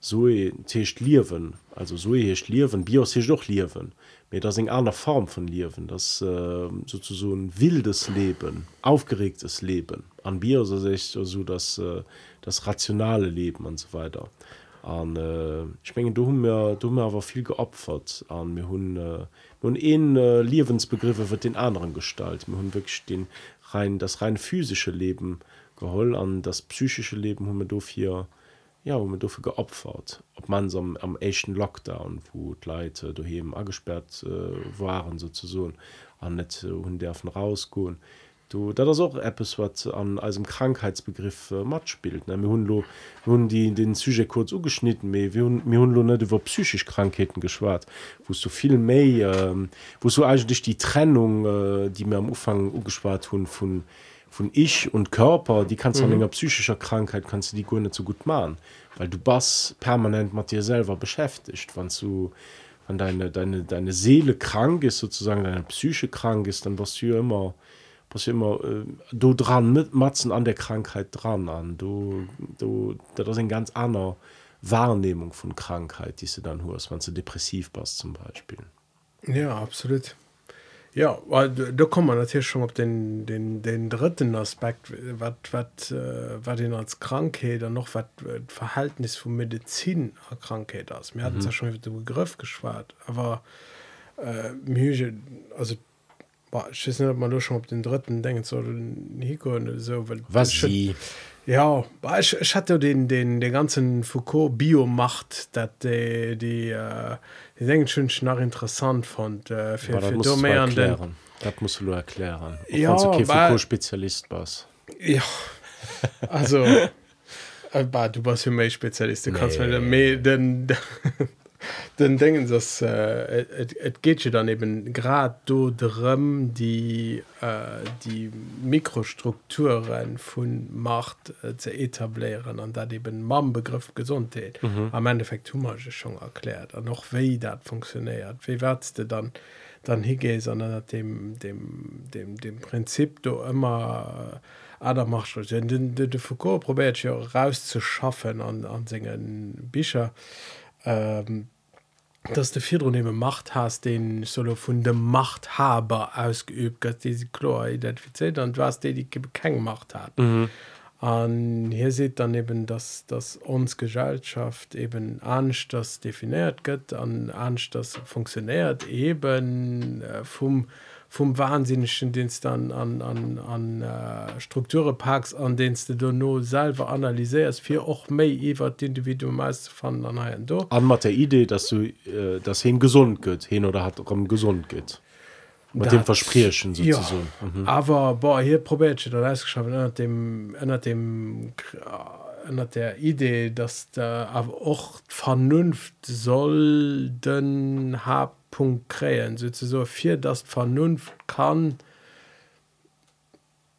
Zoe techt liewen. Also so hecht liewen bios hi doch liewen. Mir das eng einer form von liewen das äh, so ein wildes leben aufgeregtes leben. An bios sich so das äh, das rationale leben und so weiter an äh, ich mengen du mir du mir aber viel geopfert. An mir hun äh, nun äh, liewensbegriffe wird den anderen gestalt mir hun wirklich den rein das rein physische leben geholl an das psychische leben hun do hier ja wo man dafür geopfert. Ob man so am, am echten lockdown wo leute du eben abgesperrt äh, waren sozusagen. An net hun äh, derfen rausgoen du da das auch Apps wat an als dem Krankheitsbegriff äh, mat spielt ne hun hun die den Syge kurz ugeschnitten mir hun net über psychisch Krankheiten geschwar wost du viel me äh, wo du eigentlich die Trennung äh, die mir am Ufang ugespart hun von von ich und Körper die kannst du mhm. länger psychischer Krankheit kannst du die Gunne zu gut machen weil du bas permanent mat dir selber beschäftigt wann du wenn deine deine deine Seele krank ist sozusagen deine psyche krank ist dann was du immer was immer äh, du dran mit matzen an der krankheit dran an. Du du das ist ein ganz anderer wahrnehmung von krankheit die du dann hörst wenn du depressiv passt zum beispiel. Ja absolut. Ja weil da kommt man natürlich schon auf den den den dritten aspekt was was äh, war den als krankheit dann noch was verhältnis von medizin krankheit aus mir hatten mhm. ja schon mit dem begriff geschwar aber äh, also die nicht, man schon op den dritten. Denken so Nico so was sie ja ich, ich hatte den den den ganzen Foucault Bio macht dat die die äh, die denken schon nach interessant von äh, für, für erklären. Dat musst du erklären. Ja, okay, Spezialist was ja. Also äh, du warst für mich Spezialist. Du nee. kannst mir den, den den den denken das äh, et, et geht je daneben grad do drum die äh, die mikrostrukturen von macht äh, zu etablieren an da eben mam begriff gesundheit mhm. am endeffekt humor schon erklärt. An noch wie dat funktioniert. Wie wärste dann dann hige sondern dem dem dem dem prinzip du immer äh, ader mach de, Foucault probiert ja rauszuschaffen an an singen Bicher ähm, dass der vier macht hast den solo von dem machthaber ausgeübt dass diese chlor identifiziert und was die die kein macht hat mhm. Und hier sieht dann eben, dass, dass uns Gesellschaft eben anders das definiert wird, an anders das funktioniert, eben äh, vom, wahnsinnigen Dienst an, an, an, an äh, Strukturparks, an denen du nur selber analysierst, für auch mehr über das Individuum meist von an An mit der Idee, dass du äh, das hin gesund geht, hin oder hat auch gesund geht. Mit dem versprechen ja, mhm. aber boah, hier probiert geschaffen dem dem äh, der idee dass der aber auch vernunft soll den Hpunkt krähen so viel das vernunft kann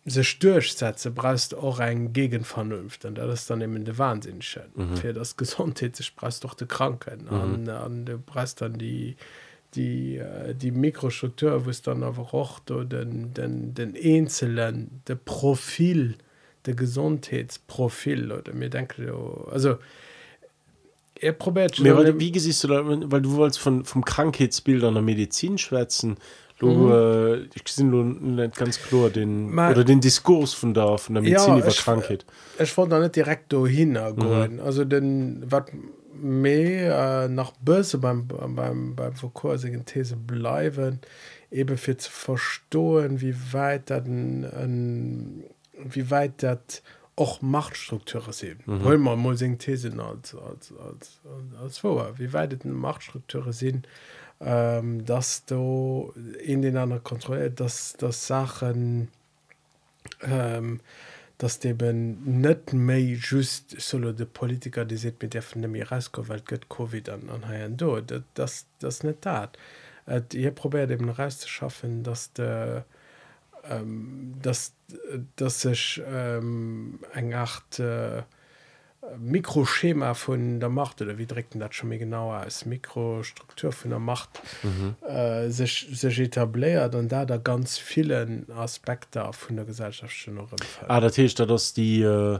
se durchsätze brest auch ein gegenvernunft und das ist dann eben der wahnsinn mhm. für das gesundheit brest doch die kranken mhm. an, an du brest dann die die äh, die Mikrostruktur wo es dann aber auch den den den einzelnen der Profil der Gesundheitsprofil oder mir denke also er probiert mir, weil, wie siehst du da, weil du wolltest von vom Krankheitsbild an der Medizin schwätzen du mhm. äh, ich sind nicht ganz klar den Ma, oder den Diskurs von da von der Medizin ja, über Krankheit ich wollte nicht direkt hin mhm. also denn was mehr äh, nach böse beim beim beim verkursigen these bleiben eben für zu verstohlen wie weit ein, wie weit dat auch machtstrukture sind mhm. man muss these als als als als vor wie weit machtstrukture sind ähm, dass du in den anderen kontrolliert dass das sachen ähm, dass eben net méi just solo de Politiker die se mit der von dem Irasko weil gött CoVI an an do. Das das net dat. Ihr probiert eben rauszuschaffen dass de ähm, dass das sech ähm, eng acht äh, Mikroschema von der Macht oder wie direkt das schon mir genauer als Mikrostruktur von der Macht mhm. äh, sich, sich etabliert und da da ganz vielen Aspekte von der Gesellschaft schon noch ah, das heißt, dass die äh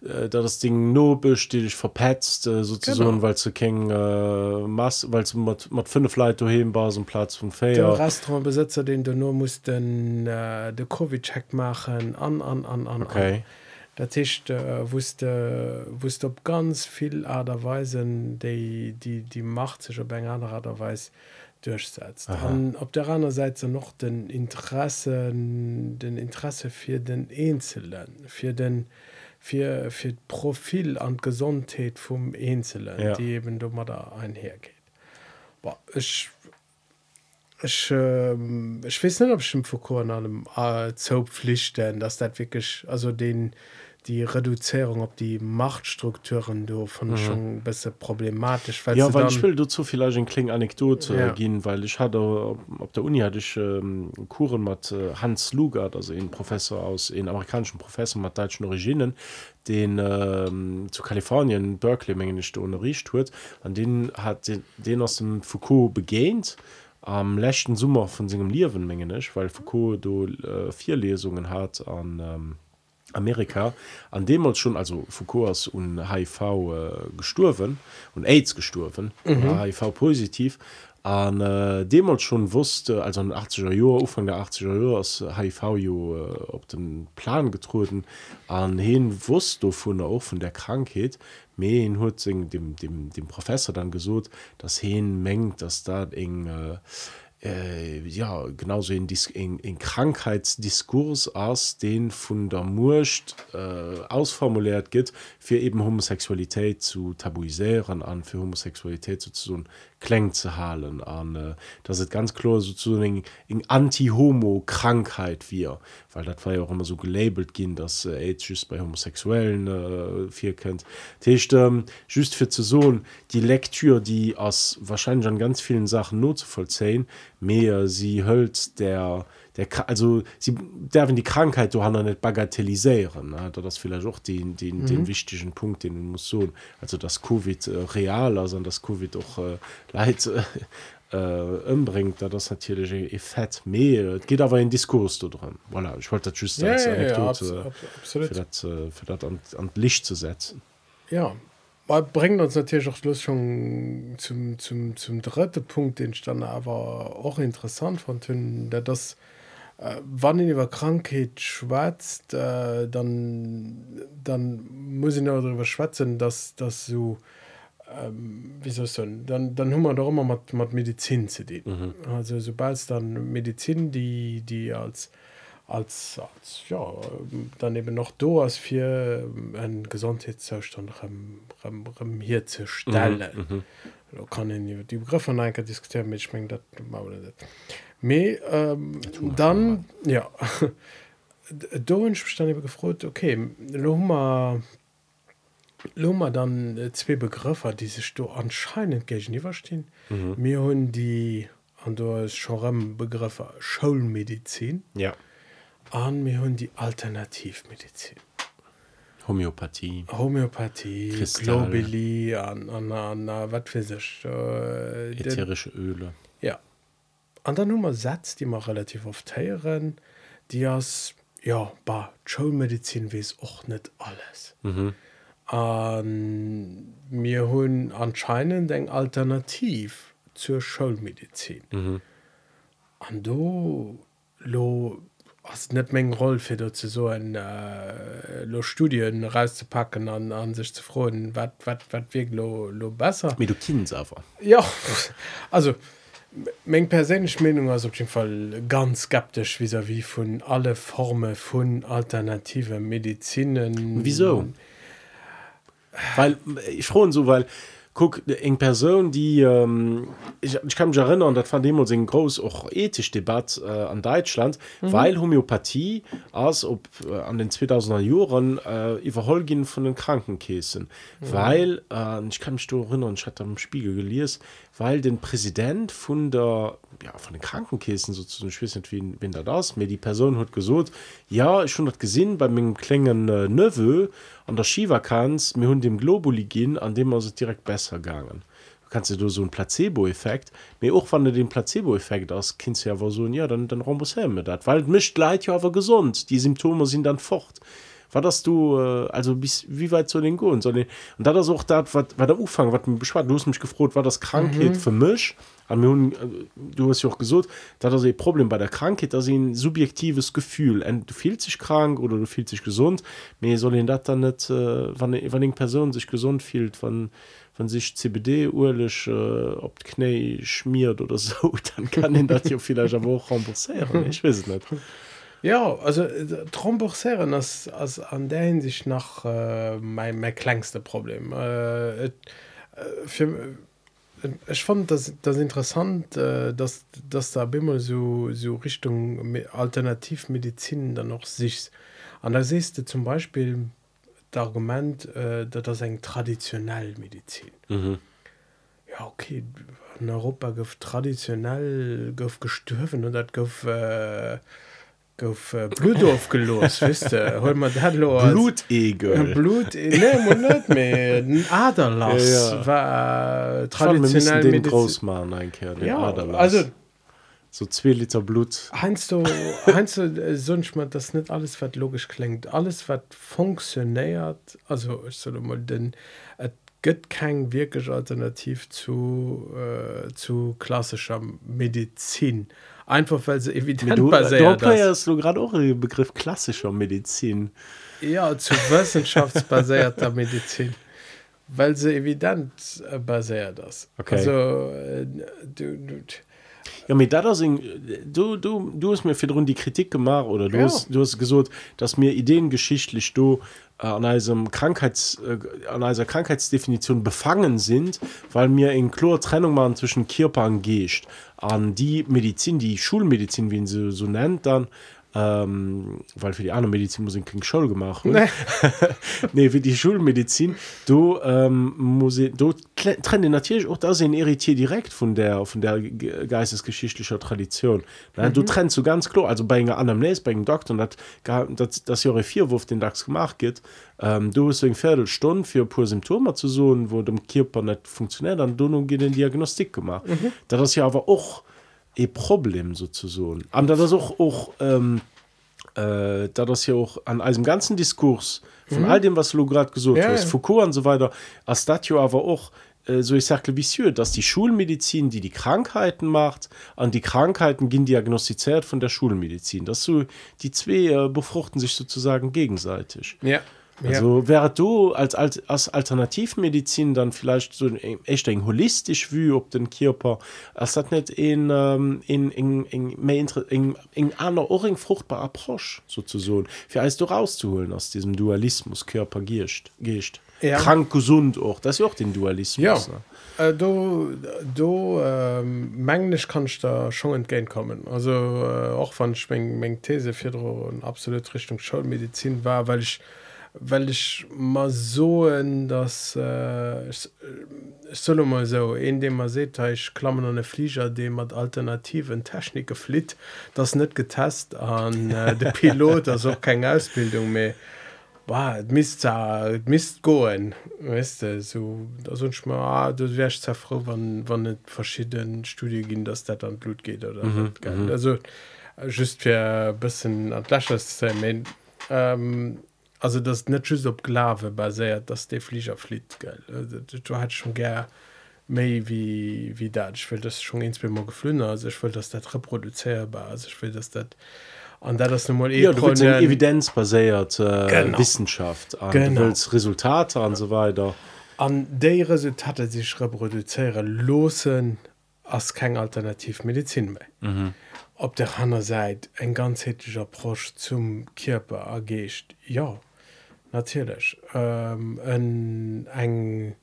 da das Ding no bestetig verpetzt äh, sozusagen weil zu kein äh, Mass weil mat fünf Leute hinbar so Platz von Fe Restaurantbesitzer den du nur muss den äh, de CoVI check machen an an an an okay. an. Dat Tischcht äh, wusste wusste op ganz viel aderweisen die die die macht sich op eng andererweis durchsetzt an op der anderen Seite noch den Interesse den Interesse fir den Einzelnen fir den fir fir Profil an Gesundheit vum Einzelnen ja. die eben da einhergeht ich ich, äh, ich weiß nicht ob ich im Foucault an einem äh, Zopflichten dass das wirklich also den die Reduzierung ob die Machtstrukturen du von mhm. schon besser problematisch ja weil ich will du zu vielleicht ein kling anekdote ja. gehen weil ich hatte auf der Uni hatte ich ähm, Kuren mit äh, Hans Lugard also ein Professor aus den amerikanischen Professor mit deutschen Originen den ähm, zu Kalifornien Berkeley Menge nicht unterrichtet wird an den hat den, den aus dem Foucault begehnt am letzten Summer von seinem Liwenmengen ist weil Foucault du äh, vier Lesungen hat an ähm, Amerika an dem uns schon also Foucaults und HIV äh, gestorven und AIDS gestorven mhm. HIV positiv an äh, dem uns schon wusste also an 80er Jahr Anfang der 80er Jahre aus HIV äh, auf den Plan getruden an hin wusste von der auch von der Krankheit mehr in dem, dem, dem Professor dann gesucht das hin mengt dass da eng äh, äh, ja genauso in, in, in Krankheitsdiskurs aus den von der Murcht äh, ausformuliert geht für eben Homosexualität zu tabuisieren an für Homosexualität sozusagen kling zu halen an äh, das ist ganz klar sozusagen in anti-homo-Krankheit wir. Weil das war ja auch immer so gelabelt gehen dass äh, AIDS bei homosexuellen äh, vier kennt. Ähm, just für zu so die Lektür die aus wahrscheinlich an ganz vielen Sachen not zu vollziehen mehr sie höllt der der also sie dürfen die Krankheit du nicht bagatellisieren ne? das vielleicht auch den den, mhm. den wichtigen Punkt den muss so also das Covid äh, real also das Covid auch äh, leid äh, äh, umbringt da das natürlich effekt mehr es geht aber in Diskurs da drin voilà, ich wollte das just Ja, als ja, ja, Anekdote, abs- abs- absolut. für das, äh, für das an, an Licht zu setzen Ja, bringt uns natürlich auch los schon zum, zum, zum dritten Punkt, den ich dann aber auch interessant fand, der das, wann ihr über Krankheit schwätzt, äh, dann, dann muss ich noch darüber schwätzen, dass das so, ähm, wie soll ich sagen, dann, dann haben wir doch immer mit, mit Medizin zu tun. Mhm. Also sobald es dann Medizin, die, die als als, als ja, dann eben noch do als für ähm, einen Gesundheitszustand rem, rem, rem hier zu stellen. Mhm. Da kann ich die Begriffe einmal diskutieren, aber ich meine, das machen wir nicht. Me, ähm, dann, ja, da habe ich mich dann eben gefreut, okay, wir, lassen wir dann äh, zwei Begriffe, die sich da anscheinend gegenüberstehen. Mhm. Wir haben die, und da ist schon ein Begriff, Schulmedizin. ja an mir hun die Alternativmedizin. Homöopathie. Homöopathie Globuli, an, an, an, an wat sich, äh, ätherische den, Öle. Ja. An der Nummer Satz die man relativ oft heieren die as ja bar Schulmedizin wies auch nicht alles. Mhm. an, mir hunn anscheinend eng alternativ zur Schulmedizin. Mhm. an do lo hast net mengg roll fir dat ze so en äh, lo studien rauszupacken an an sich zu freuen wat wat wat wir lo lo besser? Medokins aber ja also meng persinnlich Meinung as op jeden Fall ganz skeptisch vis wie vun alle Forme vun alternative Medizinen. Wieso? Weil ich froh so weil guck eng Person die ähm, ich, ich kann mich erinnern dat fand immer ein groß auch ethisch Debatt äh, an Deutschland mhm. weil Homöopathie als ob äh, an den 2000er Jahren äh, überholgin von den Krankenkäsen mhm. weil äh, ich kann mich erinnern ich hatte am Spiegel gelesen weil den Präsident von der ja, von den Krankenkäsen sozusagen ich weiß nicht wie wenn da das mir die Person hat gesucht ja ich schon hat gesehen bei meinem klingen äh, Neveu an der Skivakanz mir hun dem Globuli gehen an dem also direkt besser gegangen. Du kannst du so ein Placebo-Effekt mir auch wann du den Placebo-Effekt aus kannst du ja aber so ja dann dann rambus mit dat. Weil mischt leid ja aber gesund. Die Symptome sind dann fort war das du äh, also bis wie weit soll den gehen den, und da das auch da war der Ufang was mir beschwert du hast mich gefroht war das Krankheit mhm. für mich? Mir äh, du hast ja auch gesucht da das ein Problem bei der Krankheit das ist ein subjektives Gefühl. Du fühlst dich krank oder du fühlst dich gesund. Mir soll das dann nicht äh, wann wann eine Person sich gesund fühlt wann wenn sich CBD urlich äh, ob Knie schmiert oder so dann kann den das ja vielleicht aber auch remboursieren ich weiß es nicht Ja, also äh, Tromboxeren ist, ist an der Hinsicht nach äh, mein, mein kleinste Problem. Äh, äh, für, äh, ich fand das, das interessant, äh, dass, dass da immer so, so Richtung Me- Alternativmedizin dann noch sich. Und da siehst du zum Beispiel das Argument, dass das eine traditionelle Medizin mhm. ja okay in Europa gouf traditionell gouf gestürfen und dat gouf äh, gouf äh, Blut aufgelos wisste hol man dat lo als- Blutegel Blut net mehr. Ein Aderlass Ja, ja. war äh, traditionell den Großmann einkehr den ja, Aderlass. also so zwei Liter Blut Heinst du, heinst du äh, sonst mal, das nicht alles, was logisch klingt, alles, was funktioniert, also ich soll mal, denn es gibt kein wirklich Alternativ zu, äh, zu klassischer Medizin. Einfach weil sie evident du, basiert du ist. du gerade auch den Begriff klassischer Medizin Ja, zu wissenschaftsbasierter Medizin. Weil sie evident äh, basiert ist. Okay. Also, äh, du, du, Ja, mit da du, du, du hast mir für die Kritik gemacht oder du, Ja. hast, du hast gesagt, dass mir ideengeschichtlich du äh, an einem Krankheits, äh, an einer Krankheitsdefinition befangen sind, weil mir in klar Trennung machen zwischen Körper und Geist. An die Medizin, die Schulmedizin, wie sie so nennt, dann ähm, weil für die andere Medizin muss ich keine Schule gemacht nee. nee für die Schulmedizin du ähm, muss ich, du trenne natürlich auch da sind irritiert direkt von der von der geistesgeschichtlicher Tradition mhm. du trennst so ganz klar also bei einer Anamnese bei einem Doktor das das, das Jahre vier Wurf den DAX gemacht geht ähm, du hast eine Viertelstunde für pure Symptome zu suchen wo dem Körper nicht funktioniert dann du geht den Diagnostik gemacht mhm. das ist ja aber auch e Problem sozusagen da das auch auch ähm, äh, da das ja auch an einem ganzen Diskurs von mhm. all dem was du gerade gesucht ja, hast ja. Foucault und so weiter als dat aber auch äh, so ich sage wie dass die Schulmedizin die die Krankheiten macht an die Krankheiten gehen diagnostiziert von der Schulmedizin dass so die zwei äh, befruchten sich sozusagen gegenseitig ja also ja. wäre du als, als als Alternativmedizin dann vielleicht so echt eng holistisch wie ob den Körper es hat nicht in ähm, in in in in einer ohrring fruchtbar approche sozusagen für alles du rauszuholen aus diesem Dualismus Körper gischt gischt ja. krank gesund auch das ist auch den Dualismus ja. Äh, du du ähm, mänglisch kannst da schon entgehen kommen also äh, auch von schwingen These für absolut Richtung Schulmedizin war weil ich weil ich mal so dass äh, ich, ich soll mal so in dem man seht ich klammer eine Flieger dem hat alternativen Technik geflit das nicht getest an äh, der Pilot also keine Ausbildung mehr mist mist goen weißt du, so da sonst mal ah, du wärst ja froh wann wann net verschieden studie gin dass dat an blut geht oder mm -hmm. also just für bisschen atlas ähm, also das net op Glave basiert dass der Flieger fliet du hat schon ger méi wie wie dat. Ich will das schon ins geflünner also ich will das dat reproduzierbar also ich will das dat an da das normal ja, evidenz basiert äh, Wissenschaft Resultate an so weiter. An de Resultate sich reproduziere losen as kein alternativmedizin mehr. Mhm. Op der Hanner seit eng ganz hetischer Prosch zum Körper ergecht ja natürlich ähm, eng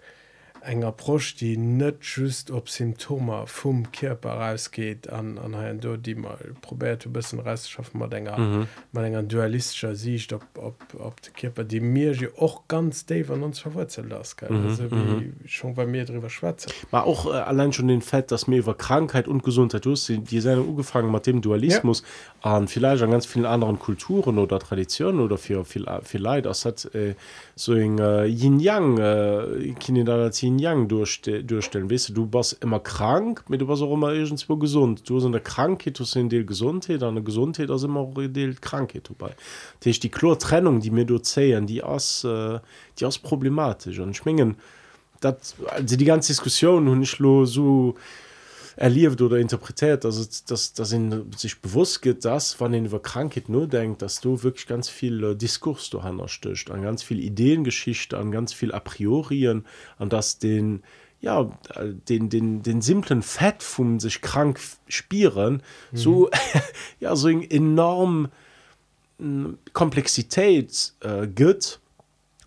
eng Approsch die net just op Symptome vum Körper rausgeht an an ein do die mal probiert bis Restschaffen man ennger mhm. man enger dualistischer Sicht op op op de Körper die mir och ganz da an uns verwurzelt las mhm. mhm. schon bei mir drüber schwätze war auch äh, allein schon den Fett dass mir über Krankheit und Gesundheit sind die seine ugefangen mit dem Dualismus an vielleicht an ganz vielen anderen Kulturen oder Traditionen oder für viel viel Leid das hat äh, so eng äh, Yin Yang äh, Yin Yang durchste durchstellen. Weißt du, du bist immer krank mit du was auch immer irgendwo gesund. Du sind der Krankheit du sind die Gesundheit eine Gesundheit das immer die Krankheit dabei. Das ist die klare Trennung die mir du zählen die aus äh, die aus problematisch. Und schwingen das also die ganze Diskussion und nur so erlieft oder interpretiert also dass das in sich bewusst geht dass wann den über Krankheit nur denkt dass du wirklich ganz viel äh, Diskurs du stöcht an ganz viel Ideengeschichte an ganz viel a priorien an das den ja den den den simplen Fett vom sich krank spieren mhm. so ja so enorm hm, Komplexität äh, gibt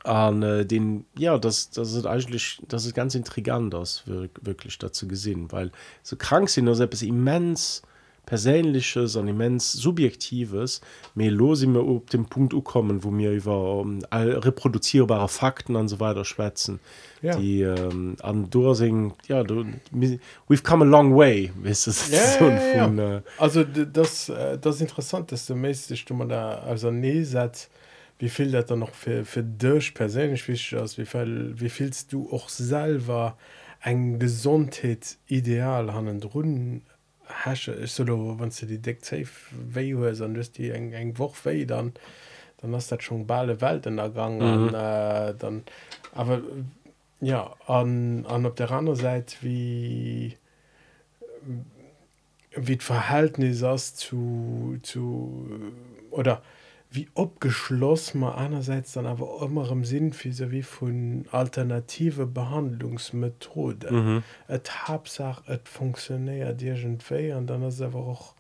an äh, den ja das das ist eigentlich das ist ganz intrigant das wirklich dazu gesehen weil so krank sind nur selbst immens persönliches an immens subjektives mir los mir ob dem Punkt kommen wo mir über um, reproduzierbare Fakten und so weiter schwätzen ja. die ähm, an Dorsing ja du we've come a long way weißt du, ja, so ja, ja, von. Äh, also das äh, das interessanteste mäßig du man da also nee setzt wie viel dat noch für, für dich persönlich wichtig ist wie viel, wie vielst du auch selber ein gesundheit ideal an runden hasche ist so wann du die deck die eng eng woch we dann dann hast dat schon bale welt in dergang mhm. äh, dann aber ja an an op der anderen seite wie wie verhältnis ist zu zu oder wie abgeschlossen man einerseits dann aber immer im Sinn wie von alternative Behandlungsmethode. Mhm. Hauptsache es funktioniert irgendwie und dann ist aber auch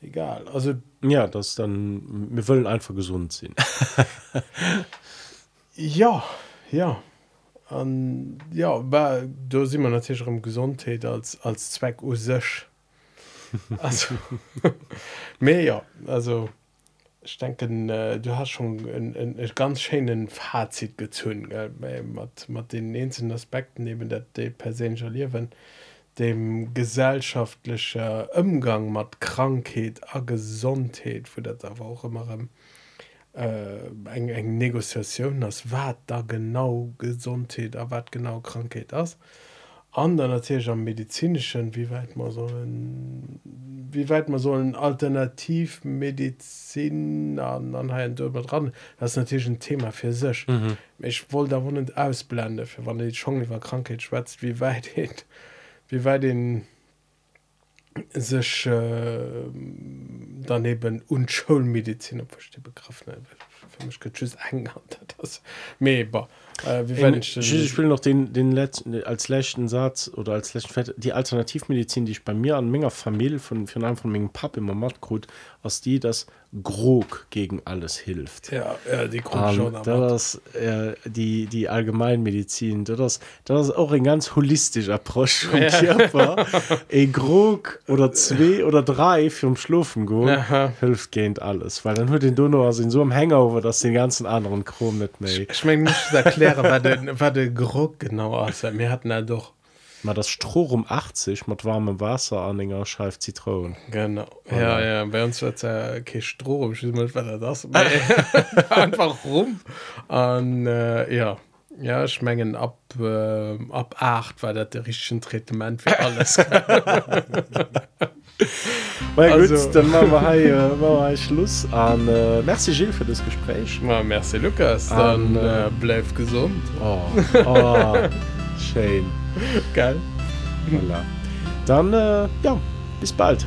egal. Also ja das dann wir wollen einfach gesund sein. Ja ja. Und ja aber da sind wir natürlich um Gesundheit als als Zweck us also mehr ja. Also ich denke äh, du hast schon ein, ganz schönen Fazit gezogen mit, den einzelnen Aspekten neben der persönlichen dem gesellschaftlichen Umgang mit Krankheit und Gesundheit wo das aber auch immer äh, eng eng Negoziation das wat da genau Gesundheit was genau Krankheit ist anderen natürlich am medizinischen wie weit man sollen wie weit man sollen alternativmedizin an anheim dran. Das ist natürlich ein Thema für sich. Mhm. ich wollte da wohnen ausblende für wann die schon über Krankheit schwätzt wie weit geht wie weit den sich äh, daneben und Schulmedizin begriffen für mich eng das mehr, Äh, In, ich, ich will noch den den letzten als letzten Satz oder als letzten Fett, die Alternativmedizin die ich bei mir an Menge Familie von von einem von Mengen Pap immer Mordgrut aus die das Grog gegen alles hilft. Ja, ja die um, das äh, die die allgemeinmedizin das das ist auch ein ganz holistisch Approsch ja. Grog oder zwei oder drei für Schlufen hilft gehen alles weil dann hört den Donau in so einem Hangover das den ganzen anderen Chrom nicht mehr ich mein, erklären war der Gruck genau aus mir hatten er doch mal das stroh um 80 mit warmem Wasser anhänger schreibt Zitronen genau. Ja ja, ja bei uns wird ja stroh das einfach rum. Und äh, ja. Ja schmengen ab äh, ab 8 war der der richtigen Treement für alles also, gut, dann machen wir hier, machen wir Schluss. An äh, merci Gilles für das Gespräch. Ja, merci Lukas. Dann äh, äh, bleib gesund. oh, oh, schön Geil. Voilà. Dann, äh, ja, bis bald.